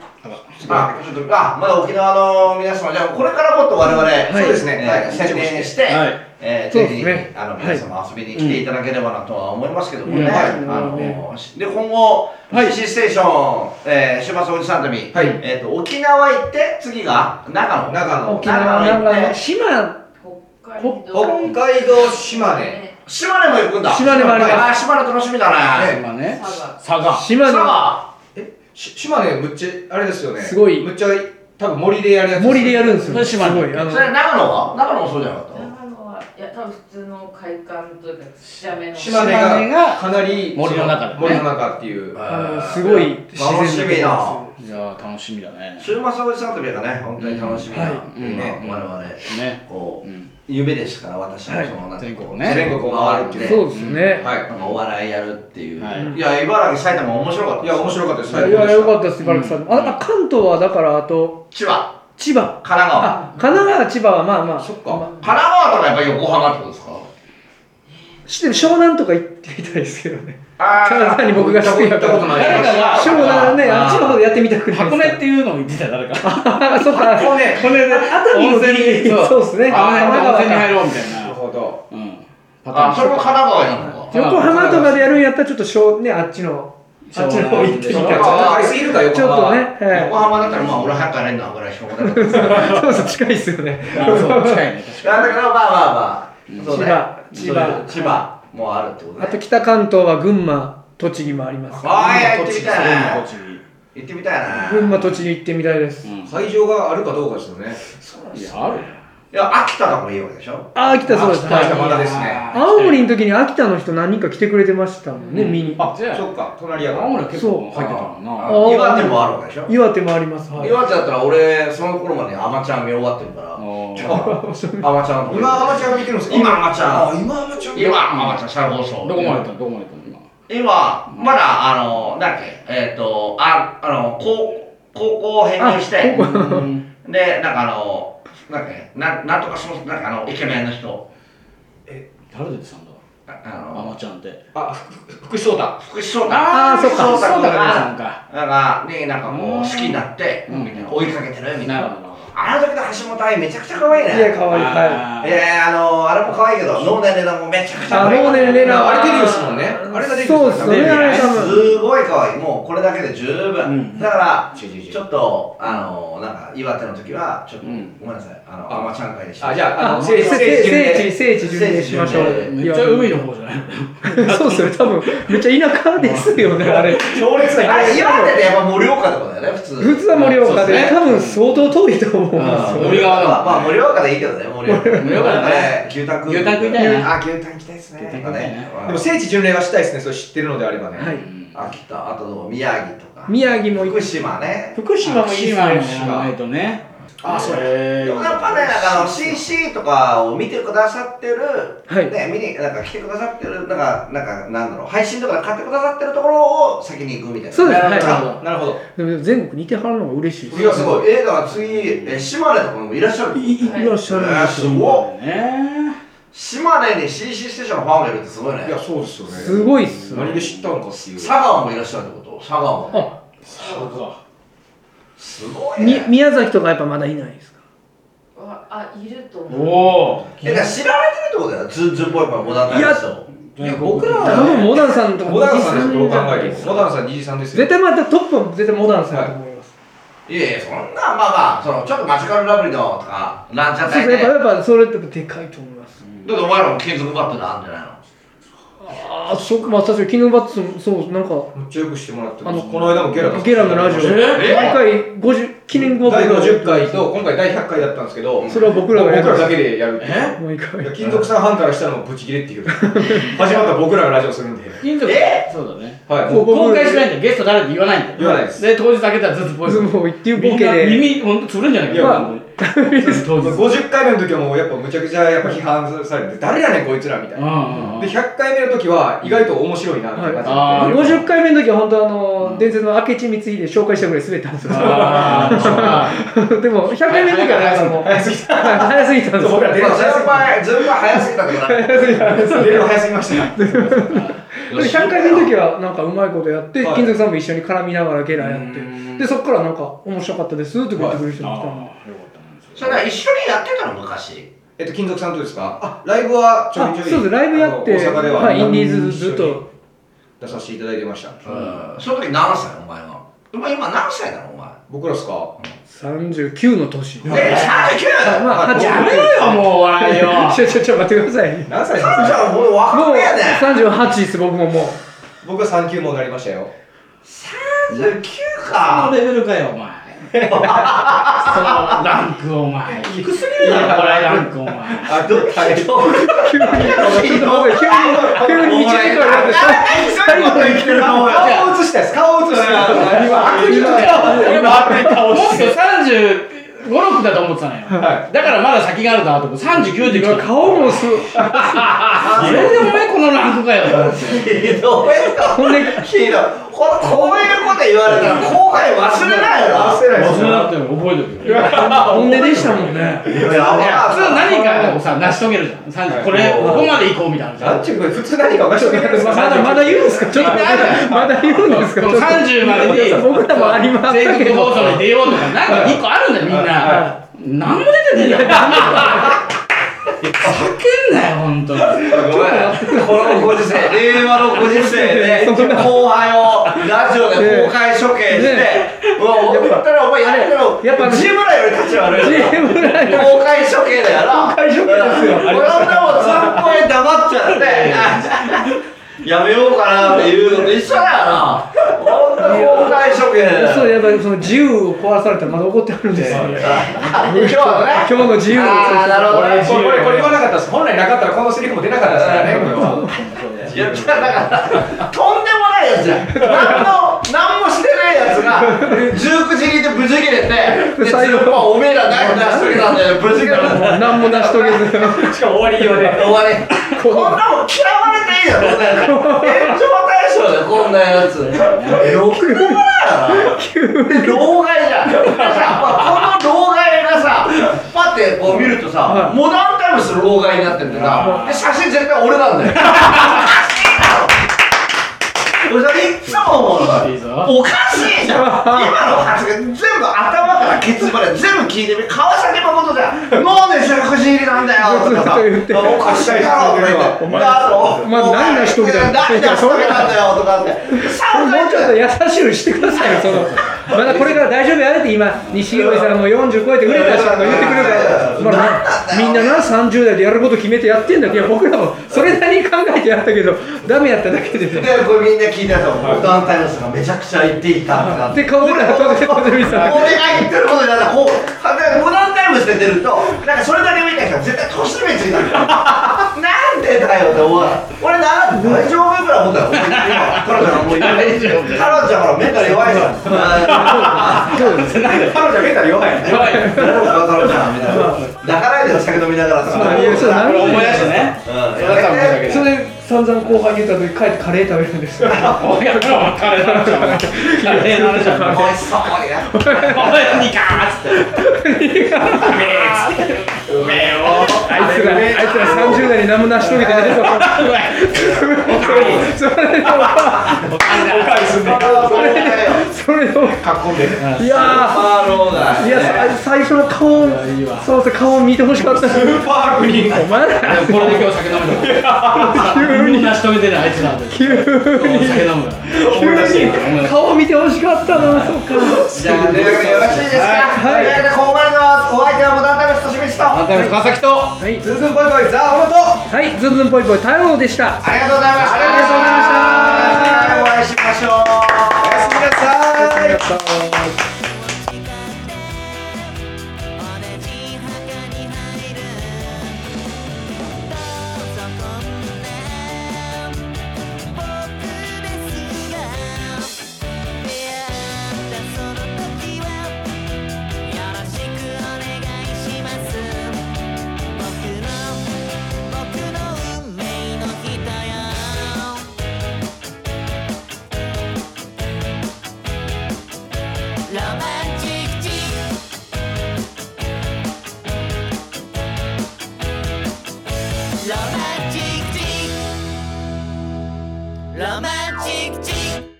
[SPEAKER 1] あちょっとあまだ沖縄の皆様じゃあこれからもっと我々、
[SPEAKER 2] い。
[SPEAKER 3] そうですね。
[SPEAKER 1] えー宣伝して、
[SPEAKER 4] はい。
[SPEAKER 1] えーぜひ、
[SPEAKER 2] ね
[SPEAKER 1] あの皆様遊びに来ていただければなとは思いますけどもね、
[SPEAKER 2] はい。
[SPEAKER 1] あので今後、
[SPEAKER 2] はい。
[SPEAKER 1] CC ステーション、えー、週末おじさん旅、
[SPEAKER 3] はい。
[SPEAKER 1] えー、と沖縄行って次が長野。
[SPEAKER 3] 長野。
[SPEAKER 2] 沖縄
[SPEAKER 1] 長野行って
[SPEAKER 2] 長野。島。
[SPEAKER 3] 北海道、島根。
[SPEAKER 1] 島根。も行くんだ。
[SPEAKER 2] 島根もあります。
[SPEAKER 1] 島根楽しみだね。
[SPEAKER 4] 今ね
[SPEAKER 5] 佐
[SPEAKER 4] 佐賀。
[SPEAKER 2] 島根。
[SPEAKER 1] 佐賀
[SPEAKER 3] 島根むっちゃ、あれですよね。
[SPEAKER 2] すごい。
[SPEAKER 3] むっちゃ、多分森でやるやつ。
[SPEAKER 2] 森でやるんですよ。
[SPEAKER 4] それ島根。
[SPEAKER 2] すごい。あの
[SPEAKER 1] それ長野は？長野もそうじゃなかった
[SPEAKER 5] 長野はいや多分普通の会館というか島根の。
[SPEAKER 3] 島根
[SPEAKER 4] 島根が
[SPEAKER 3] がかなり
[SPEAKER 4] 森の中でね。
[SPEAKER 3] 森の中っていう。
[SPEAKER 2] あのすごい自然
[SPEAKER 1] 楽しみな
[SPEAKER 4] じゃあ楽しみだね。
[SPEAKER 1] 週末おじさん旅がね本当に楽しみな、
[SPEAKER 2] はい。
[SPEAKER 4] うん。
[SPEAKER 1] ね我々。
[SPEAKER 4] ね。
[SPEAKER 1] こう、
[SPEAKER 4] うん
[SPEAKER 1] 夢ですから私もその、なんか
[SPEAKER 4] 全国ね。
[SPEAKER 3] 全国を回るっていう。ね。
[SPEAKER 2] そうですね、
[SPEAKER 3] は
[SPEAKER 1] なん。かお笑いやるっていう、
[SPEAKER 4] はい。
[SPEAKER 1] い、や茨城埼玉面白かった
[SPEAKER 3] い。いや、面白かったです。
[SPEAKER 2] いやよかったです茨城さん、ああ関東はだからあと
[SPEAKER 1] 千葉。
[SPEAKER 2] 千葉。
[SPEAKER 1] 神奈川。
[SPEAKER 2] あ神奈川千葉はまあまあ。
[SPEAKER 3] そっか。
[SPEAKER 2] ま
[SPEAKER 1] 神奈川とかやっぱり横浜ってことですか？
[SPEAKER 2] あ知ってる？湘南とか行ってみたいですけどね
[SPEAKER 1] あ
[SPEAKER 2] ただ単に僕が好き
[SPEAKER 3] 行ったことない
[SPEAKER 4] 誰かが
[SPEAKER 2] 湘南ねあっちの方でやってみたくない
[SPEAKER 4] 箱根っていうのを言ってたよ誰か。
[SPEAKER 2] あそっか。
[SPEAKER 3] 箱根。
[SPEAKER 4] 箱根で。
[SPEAKER 2] 熱海の
[SPEAKER 4] 温泉に
[SPEAKER 2] そうですね。
[SPEAKER 4] 温泉に入
[SPEAKER 2] か
[SPEAKER 4] ろうみたいな
[SPEAKER 3] なるほど。
[SPEAKER 4] うん。
[SPEAKER 1] あそれも神奈川のか。
[SPEAKER 2] 横浜とかでやるんやったらちょっと湘ねあっちのあっちの方行ってみたい
[SPEAKER 1] 湘南
[SPEAKER 3] ちょっと買いすぎるか、横
[SPEAKER 2] ちょっと
[SPEAKER 3] 浜は。
[SPEAKER 2] ね、はい
[SPEAKER 1] 横浜だったらまあ俺早く帰れんなぐらいしか思ってなかった
[SPEAKER 2] そうそう近いっすよね。
[SPEAKER 4] あそう近いね。
[SPEAKER 1] だけどまあまあまあ、そうね。
[SPEAKER 2] 千葉。
[SPEAKER 1] 千葉もあるってことね。
[SPEAKER 2] あと北関東は群馬栃木もあります。
[SPEAKER 1] ああ行ってみたい。
[SPEAKER 4] に
[SPEAKER 1] な
[SPEAKER 4] 栃木。
[SPEAKER 1] 行ってみたいな。
[SPEAKER 2] 群馬栃木行ってみたいです。
[SPEAKER 4] うん。
[SPEAKER 3] 会場があるかどうかですよね。
[SPEAKER 4] いやある
[SPEAKER 1] いや秋田とかもいいわけでしょ？
[SPEAKER 2] あ秋田そうです。
[SPEAKER 3] 秋田
[SPEAKER 2] はい
[SPEAKER 3] まだですね。
[SPEAKER 2] 青森の時に秋田の人何人か来てくれてましたもんね、
[SPEAKER 4] うん。
[SPEAKER 2] 見に
[SPEAKER 3] あ、そっか、隣やから。
[SPEAKER 4] 青森は結構入ってたもんな。
[SPEAKER 2] あー。
[SPEAKER 1] 岩手もあるわけでしょ？
[SPEAKER 2] 岩手もあります。はい。
[SPEAKER 1] 岩手だったら俺その頃までアマちゃん見終わってるから。
[SPEAKER 4] おー。
[SPEAKER 1] アマちゃん
[SPEAKER 3] 今、アマチュア見てるんですか？
[SPEAKER 1] 今アマちゃん
[SPEAKER 3] あ、今アマチュア
[SPEAKER 1] 今アマちゃんシャル放送
[SPEAKER 4] どこまで行ったの？どこまで行ったの？今
[SPEAKER 1] 今まだあのなんだっけ？えっ、とああの高高校を編入して。でなんかあのなんだっけななんとかそのなんかあのイケメンの人。
[SPEAKER 4] 誰出てたんだ
[SPEAKER 1] ああ
[SPEAKER 4] あ
[SPEAKER 1] の
[SPEAKER 4] まちゃんって。
[SPEAKER 3] あ、ふ福士蒼太。
[SPEAKER 1] 福士蒼太。
[SPEAKER 2] あーそっか。
[SPEAKER 1] 福士蒼太が
[SPEAKER 4] か。
[SPEAKER 1] なんかねなんかこう好きになって
[SPEAKER 4] うん。
[SPEAKER 1] みたいな。追いかけてるみたいなあの時の橋本愛めちゃくちゃ可愛いね。
[SPEAKER 2] いや可愛い。は
[SPEAKER 4] あー。
[SPEAKER 1] い。やあのあれも可愛いけど脳年齢だもめちゃくちゃ
[SPEAKER 2] あ
[SPEAKER 1] 可愛い。
[SPEAKER 2] 脳年齢な
[SPEAKER 3] あれデビューですもんね。あれがデビュー
[SPEAKER 2] そうですよね
[SPEAKER 1] すごい可愛い。もうこれだけで十分、
[SPEAKER 4] うん。
[SPEAKER 1] だからちょっとあのなんか岩手の時はちょっと、
[SPEAKER 4] うん。
[SPEAKER 1] ごめんなさい。あのアマちゃん会でした。
[SPEAKER 3] あ、じゃあ、あ
[SPEAKER 2] あ
[SPEAKER 3] の、
[SPEAKER 2] 聖
[SPEAKER 3] 聖
[SPEAKER 2] 地
[SPEAKER 3] 地
[SPEAKER 2] 聖地聖地巡礼しましょう。
[SPEAKER 4] めっちゃ海の方じゃない？
[SPEAKER 2] そうっすよ。ね多分めっちゃ田舎ですよねあ。れ。
[SPEAKER 3] 強烈な
[SPEAKER 1] あれ岩手ってやっぱ盛岡とかだよね普通。
[SPEAKER 2] 普通は盛岡で、多分相当遠いと思う
[SPEAKER 4] 森川だ
[SPEAKER 1] まあ、まあ盛岡でいいけどね盛岡
[SPEAKER 4] 盛岡だね。
[SPEAKER 1] 牛タン
[SPEAKER 4] 牛タン食いたいな。
[SPEAKER 1] あ牛タン行きたいですね。
[SPEAKER 3] でも聖地巡礼はしたいですね、それ知ってるのであればね。
[SPEAKER 2] はい。
[SPEAKER 1] 秋田あと宮城とか。
[SPEAKER 2] 宮城も行く。
[SPEAKER 1] 福島ね。
[SPEAKER 2] 福島もいいですね。
[SPEAKER 4] やらないとね
[SPEAKER 3] あそう。
[SPEAKER 4] へ
[SPEAKER 1] でもやっぱね、なんかあの CC とかを見てくださってる、
[SPEAKER 2] はい。
[SPEAKER 1] ね、見に、なんか来てくださってる、なんか、なんか、なんだろう、配信とかで買ってくださってるところを先に行くみたいな。
[SPEAKER 2] そうです
[SPEAKER 3] なるほ
[SPEAKER 2] は
[SPEAKER 3] どなるほど。
[SPEAKER 2] いでも全国似てはるのが嬉しいです。
[SPEAKER 1] いや、すごい。え、だから次、え、島根とかもいらっしゃる。
[SPEAKER 2] いいらっしゃるん
[SPEAKER 1] えー
[SPEAKER 2] です
[SPEAKER 1] ごい。
[SPEAKER 4] ね
[SPEAKER 1] 島根に CC ステーションのファンがいるってすごいね。
[SPEAKER 3] い。やそうですよね。
[SPEAKER 2] すごいっすね。
[SPEAKER 3] 何で知ったのかっていう。
[SPEAKER 1] 佐賀もいらっしゃるってこと？佐賀も。
[SPEAKER 2] あ
[SPEAKER 4] そうか
[SPEAKER 1] すごい
[SPEAKER 2] み
[SPEAKER 1] ね。
[SPEAKER 2] 宮崎とかやっぱまだいないですか？
[SPEAKER 5] ああいると
[SPEAKER 4] お
[SPEAKER 5] 思う
[SPEAKER 4] お
[SPEAKER 1] え、だから知られてるってことだよ。ズンズンぽいぽいモダンタイムスと。
[SPEAKER 3] いや僕ら
[SPEAKER 2] 多分モダンさんとか
[SPEAKER 3] モダンさんですどう考
[SPEAKER 2] 23
[SPEAKER 3] えてもモダンさん虹さんですよ
[SPEAKER 2] 絶対またトップは絶対モダンさんだと思います、
[SPEAKER 1] いやいや、そんな、まあまあ、その、ちょっとマジカルラブリーのとか、なんちゃったりね。
[SPEAKER 2] そうやっぱやっぱそれってでかいと思います、
[SPEAKER 1] だってお前らも金属バットであるんじゃないの？
[SPEAKER 2] ああそうまあ確かにキングバッツもそうなんか
[SPEAKER 3] めっちゃよくしてもらって
[SPEAKER 2] あの
[SPEAKER 3] この間もゲラ
[SPEAKER 2] ゲラのラジオ。
[SPEAKER 1] え
[SPEAKER 2] 毎回50記念5
[SPEAKER 3] 第
[SPEAKER 2] 分
[SPEAKER 3] 50回と今回第100回だったんですけど
[SPEAKER 2] それは僕らがやる
[SPEAKER 3] 僕らだけでやるっていう。
[SPEAKER 1] え？
[SPEAKER 2] 毎回。
[SPEAKER 3] 金属さんファンからしたらもうブチギレっていう。始まったら僕らがラジオするんで。
[SPEAKER 4] 金属
[SPEAKER 1] え？
[SPEAKER 4] そうだね。
[SPEAKER 3] はい。
[SPEAKER 2] こう
[SPEAKER 4] 公開しないんだよ。ゲスト誰って言わないんだよ。
[SPEAKER 3] 言わないです。
[SPEAKER 4] で当日開けたらずっとポイ
[SPEAKER 2] ズボンってボケで
[SPEAKER 4] 耳ほんと潰れんじゃないか
[SPEAKER 3] いや
[SPEAKER 4] な本当に当日
[SPEAKER 3] 50回目の時はもうやっぱむちゃくちゃやっぱ批判されて誰やねんこいつらみたいな。
[SPEAKER 4] うん
[SPEAKER 3] で100回目の時は意外と面白いなって感じ
[SPEAKER 4] あー。
[SPEAKER 2] 50回目の時は本当あの伝説の明智光秀紹介したぐらい滑ったんですよ でも100回目かもう
[SPEAKER 3] 早すぎた
[SPEAKER 2] はい早すぎた。んですよ
[SPEAKER 3] 僕ら出るの
[SPEAKER 1] まあ、
[SPEAKER 3] 早すぎた。
[SPEAKER 1] 早すぎたってことだ。
[SPEAKER 3] 出るの早すぎました
[SPEAKER 2] で100回目の時はなんかうまいことやって、
[SPEAKER 3] はい。
[SPEAKER 2] 金属さんも一緒に絡みながらゲラやって。
[SPEAKER 3] うん。
[SPEAKER 2] でそこからなんか面白かったですって言ってくれる人も来たんで、
[SPEAKER 1] それは一緒にやってたの昔？
[SPEAKER 3] えっと金属さんとですか？あライブはちょいちょい
[SPEAKER 2] あそうです。ライブやって
[SPEAKER 3] 大阪では
[SPEAKER 2] はいインディーズずっと。
[SPEAKER 3] 出させていただいてました。
[SPEAKER 1] うん。その時何歳？お前は。お前今何歳なの？
[SPEAKER 3] 僕らですか
[SPEAKER 2] ？39の年。
[SPEAKER 1] え、39!
[SPEAKER 2] まあ
[SPEAKER 3] はい
[SPEAKER 2] 8
[SPEAKER 4] やめろよもう笑いよ
[SPEAKER 2] ちょちょちょ待ってください。
[SPEAKER 3] 何歳？です
[SPEAKER 1] 30
[SPEAKER 3] か
[SPEAKER 1] はもう若
[SPEAKER 2] もう
[SPEAKER 1] めやね
[SPEAKER 2] 38です僕ももう。
[SPEAKER 3] 僕は3級もなりましたよ。
[SPEAKER 1] 39
[SPEAKER 4] その
[SPEAKER 1] か
[SPEAKER 4] レベルかよお前そのランクお前。低すぎるだろこれランクお前。
[SPEAKER 3] あどっち
[SPEAKER 2] 急にちょっと待って急に急に1時間やって最後の生きてる
[SPEAKER 3] 顔を映したいです顔を映したい今悪意
[SPEAKER 4] 俺も悪い顔してもっと35、6だと思ってたのよ。
[SPEAKER 3] は
[SPEAKER 4] だからまだ先があるなと思って、39で来た。
[SPEAKER 2] 顔もす
[SPEAKER 4] それでお前このランクかよ。
[SPEAKER 1] ひどいな
[SPEAKER 2] ほんで
[SPEAKER 1] ひどいこういうこと言われたら後輩忘れないよな
[SPEAKER 3] 忘れない
[SPEAKER 4] 忘れなくても覚えてるよ。
[SPEAKER 2] 本音でしたもんね
[SPEAKER 4] 普通何かをさ、成し遂げるじゃん。30これ、ここまで行こうみたいなじゃん。
[SPEAKER 3] なんちゅうか普通何かおかしくないですか
[SPEAKER 2] まだまだ言うんですか？ちょっと待ってまだ言うんですか？ちょっと
[SPEAKER 4] 30までに
[SPEAKER 2] 僕らもありますけど
[SPEAKER 4] 全国放送に出ようとか、なんか1個あるんだよ、みんな。何も出てねえんだよ。叫んなよ、ほんとに。
[SPEAKER 1] ごめん。このご時世令和のご時世で 後輩をラジオで公開処刑してもう送ったらお前やれろ
[SPEAKER 2] やっぱ
[SPEAKER 1] ジムラより立ち悪い。よ
[SPEAKER 2] GM ぐらい
[SPEAKER 1] 公開処刑だよな。
[SPEAKER 2] 公開処刑ですよ。
[SPEAKER 1] これはもうずっこへ黙っちゃってやめようかなっていうのと一緒だよな。ほんと公開処刑。
[SPEAKER 2] そうやっぱりその自由を壊されたらまだ怒ってあるんですよ。
[SPEAKER 1] 今日はね。
[SPEAKER 2] 今日の自由を
[SPEAKER 1] あーなるほど。ね
[SPEAKER 3] これこれこれ言わなかったです本来なかったらこのセリフも出なかったですからねこれは。い
[SPEAKER 1] やだからとんでもやつじゃん。何の何もしてないやつが19時にでブチ切れてで
[SPEAKER 2] 最後。
[SPEAKER 1] ずっとおめえら何出しとけたんだよブチ切れて
[SPEAKER 2] 何も成し遂げず。
[SPEAKER 3] しかも終わり際で
[SPEAKER 1] 終わり。こんなもん嫌われていいだろこんなやつ。炎上対象だよこんなやつ。ろくでもないなで老害じゃん。さこの老害がさパッてこう見るとさ、
[SPEAKER 2] はい。
[SPEAKER 1] モダンタイムスの老害になってるんだよな。で写真絶対俺なんだよ俺それいっつも思うのおかしいじゃん。今の発言全部頭からケツまで全部聞いてみ川崎誠じゃん。なんで食事入りなんだよ。とかおかしいだろ
[SPEAKER 2] お前お前何出しとけたんだ
[SPEAKER 1] 何出しとけたんだよとかって3
[SPEAKER 2] も
[SPEAKER 1] 回
[SPEAKER 2] うちょっと優しいようにしてくださいよそのまだこれから大丈夫やれって今錦鯉さんも40超えて売れたしとか言ってくれるから、まあみんなな30代でやること決めてやってんだけどいや僕らもそれなりに考えてやったけどダメやっただけで
[SPEAKER 1] でこれみんな聞いたとモダンタイムスがめちゃくちゃ言っていたってなって
[SPEAKER 2] 顔出たら当然当然見せた
[SPEAKER 1] 俺が言ってることじゃないこうダンタイムスで出るとなんかそれだけ見た人は絶対年目ついたんだよなんでだよって思う俺な大丈夫ぐらい思ったよ俺今このロちゃんもう
[SPEAKER 4] 大丈夫
[SPEAKER 1] 太郎ちゃんほらメンタル弱いじゃん
[SPEAKER 2] そうです
[SPEAKER 3] 彼女はメンタル弱い
[SPEAKER 4] やばい
[SPEAKER 1] 太郎ちゃんみたいな泣かないでよ酒飲みながらさ
[SPEAKER 4] 思い出してねそれ
[SPEAKER 2] 散々後輩言った時帰ってカレー食べるんですよ
[SPEAKER 4] おいやめろカレーの話はカレーの話は
[SPEAKER 1] おいそうや
[SPEAKER 4] おいニカーっつってうめえよ
[SPEAKER 2] あいつらあいつら30代に何も成し遂げてないぞそれそれで
[SPEAKER 3] おかわりすんね
[SPEAKER 2] それを
[SPEAKER 3] 囲んで
[SPEAKER 2] いや
[SPEAKER 1] パーローだ
[SPEAKER 2] いや最初の顔そうそう顔見てほしかった
[SPEAKER 3] スーパーグリーン
[SPEAKER 2] お前ら
[SPEAKER 4] これで今日酒飲むの急に成し遂げてないあいつなんで
[SPEAKER 2] 急
[SPEAKER 4] 今日酒飲むから
[SPEAKER 3] 思い出して
[SPEAKER 2] に顔見てほしかったなそうか
[SPEAKER 1] じゃあというわけでよろしいですか
[SPEAKER 2] はい
[SPEAKER 1] というわけでここまでのお相手はモダンタイムスと
[SPEAKER 4] 渡辺川崎と、
[SPEAKER 2] はい、
[SPEAKER 3] ズンズンぽいぽい。ザ・オ
[SPEAKER 2] はい。ズンズンぽいぽい。太郎でした。
[SPEAKER 1] ありがとうございました。
[SPEAKER 3] ありがとうございました。
[SPEAKER 2] お
[SPEAKER 1] 会いしましょう。おやす
[SPEAKER 3] みな
[SPEAKER 2] さ
[SPEAKER 5] い。